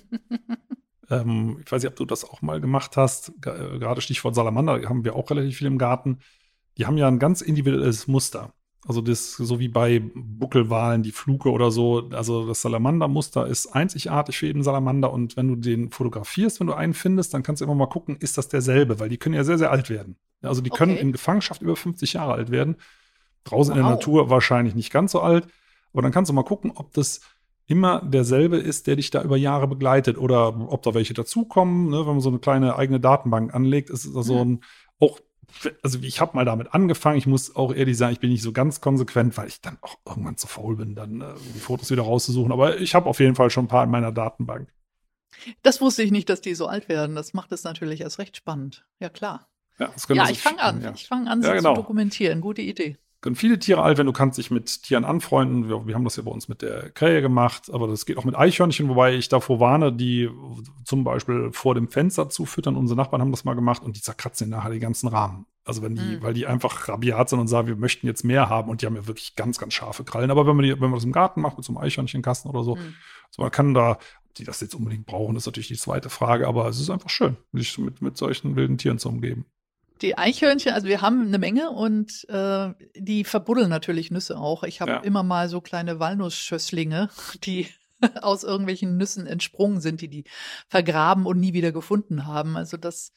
ähm, ich weiß nicht, ob du das auch mal gemacht hast. Äh, gerade Stichwort Salamander haben wir auch relativ viel im Garten. Die haben ja ein ganz individuelles Muster. Also das, so wie bei Buckelwalen, die Fluke oder so. Also das Salamandermuster ist einzigartig für jeden Salamander. Und wenn du den fotografierst, wenn du einen findest, dann kannst du immer mal gucken, ist das derselbe? Weil die können ja sehr, sehr alt werden. Also die okay. können in Gefangenschaft über 50 Jahre alt werden. Draußen wow. in der Natur wahrscheinlich nicht ganz so alt. Aber dann kannst du mal gucken, ob das immer derselbe ist, der dich da über Jahre begleitet oder ob da welche dazukommen. Ne? Wenn man so eine kleine eigene Datenbank anlegt, ist es also mhm. ein, auch also ich habe mal damit angefangen. Ich muss auch ehrlich sagen, ich bin nicht so ganz konsequent, weil ich dann auch irgendwann zu faul bin, dann äh, die Fotos wieder rauszusuchen. Aber ich habe auf jeden Fall schon ein paar in meiner Datenbank. Das wusste ich nicht, dass die so alt werden. Das macht es natürlich erst recht spannend. Ja, klar. Ja, ja ich fange an. Ja. Ich fange an, sie ja, genau. zu dokumentieren. Gute Idee können viele Tiere alt werden. Du kannst dich mit Tieren anfreunden. Wir, wir, haben das ja bei uns mit der Krähe gemacht, aber das geht auch mit Eichhörnchen, wobei ich davor warne, die zum Beispiel vor dem Fenster zu füttern. Unsere Nachbarn haben das mal gemacht und die zerkratzen nachher die ganzen Rahmen. Also wenn die, mhm. weil die einfach rabiat sind und sagen, wir möchten jetzt mehr haben und die haben ja wirklich ganz, ganz scharfe Krallen. Aber wenn man, die, wenn man das im Garten macht mit so einem Eichhörnchenkasten oder so, mhm. also man kann da, ob die das jetzt unbedingt brauchen, ist natürlich die zweite Frage, aber es ist einfach schön, sich mit, mit solchen wilden Tieren zu umgeben. Die Eichhörnchen, also wir haben eine Menge und äh, die verbuddeln natürlich Nüsse auch. Ich habe ja. immer mal so kleine Walnussschösslinge, die aus irgendwelchen Nüssen entsprungen sind, die die vergraben und nie wieder gefunden haben. Also das,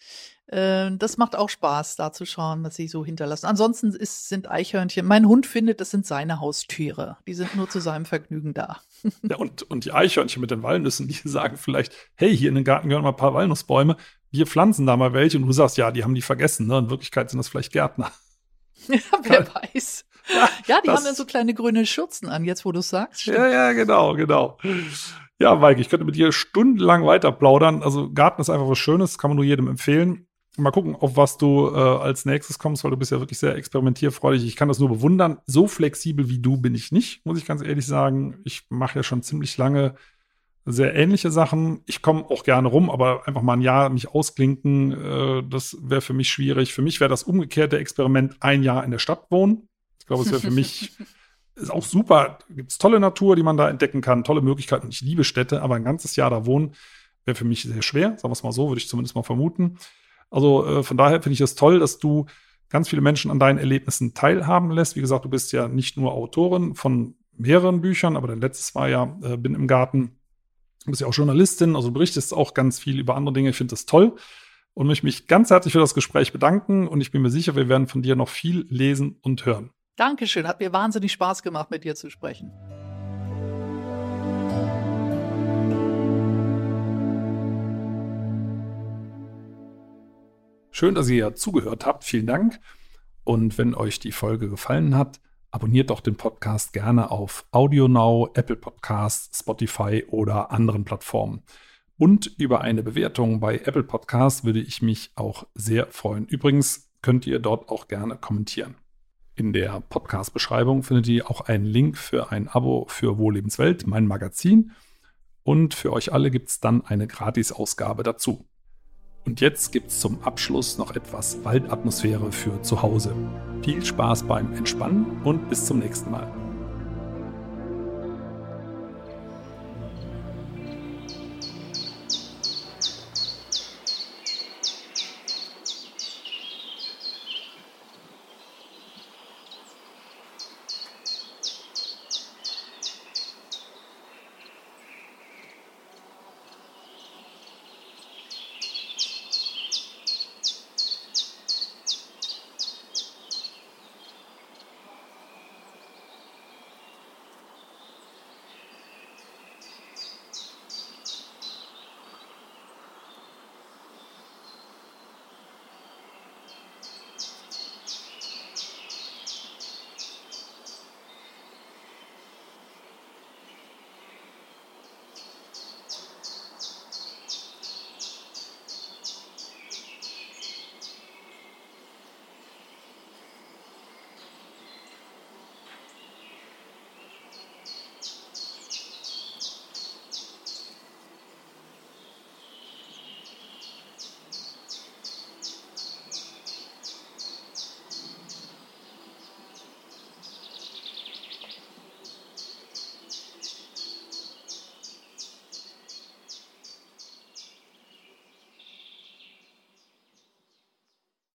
äh, das macht auch Spaß, da zu schauen, was sie so hinterlassen. Ansonsten ist, sind Eichhörnchen, mein Hund findet, das sind seine Haustiere. Die sind nur zu seinem Vergnügen da. Ja, und, und die Eichhörnchen mit den Walnüssen, die sagen vielleicht, hey, hier in den Garten gehören mal ein paar Walnussbäume wir pflanzen da mal welche und du sagst, ja, die haben die vergessen. Ne? In Wirklichkeit sind das vielleicht Gärtner. Ja, wer weiß. Ja, ja die haben dann so kleine grüne Schürzen an, jetzt wo du sagst. Stimmt. Ja, ja, genau, genau. Ja, Mike, ich könnte mit dir stundenlang weiter plaudern. Also Garten ist einfach was Schönes, kann man nur jedem empfehlen. Mal gucken, auf was du äh, als nächstes kommst, weil du bist ja wirklich sehr experimentierfreudig. Ich kann das nur bewundern. So flexibel wie du bin ich nicht, muss ich ganz ehrlich sagen. Ich mache ja schon ziemlich lange sehr ähnliche Sachen. Ich komme auch gerne rum, aber einfach mal ein Jahr mich ausklinken, äh, das wäre für mich schwierig. Für mich wäre das umgekehrte Experiment ein Jahr in der Stadt wohnen. Ich glaube, es wäre für mich ist auch super. Gibt es tolle Natur, die man da entdecken kann, tolle Möglichkeiten. Ich liebe Städte, aber ein ganzes Jahr da wohnen wäre für mich sehr schwer. Sagen wir es mal so, würde ich zumindest mal vermuten. Also äh, von daher finde ich es toll, dass du ganz viele Menschen an deinen Erlebnissen teilhaben lässt. Wie gesagt, du bist ja nicht nur Autorin von mehreren Büchern, aber dein letztes war ja äh, Bin im Garten Du bist ja auch Journalistin, also berichtest auch ganz viel über andere Dinge. Ich finde das toll und möchte mich ganz herzlich für das Gespräch bedanken und ich bin mir sicher, wir werden von dir noch viel lesen und hören. Dankeschön, hat mir wahnsinnig Spaß gemacht, mit dir zu sprechen. Schön, dass ihr zugehört habt. Vielen Dank. Und wenn euch die Folge gefallen hat, abonniert doch den Podcast gerne auf AudioNow, Apple Podcasts, Spotify oder anderen Plattformen. Und über eine Bewertung bei Apple Podcasts würde ich mich auch sehr freuen. Übrigens könnt ihr dort auch gerne kommentieren. In der Podcast-Beschreibung findet ihr auch einen Link für ein Abo für Wohllebenswelt, mein Magazin. Und für euch alle gibt es dann eine Gratis-Ausgabe dazu. Und jetzt gibt es zum Abschluss noch etwas Waldatmosphäre für zu Hause. Viel Spaß beim Entspannen und bis zum nächsten Mal.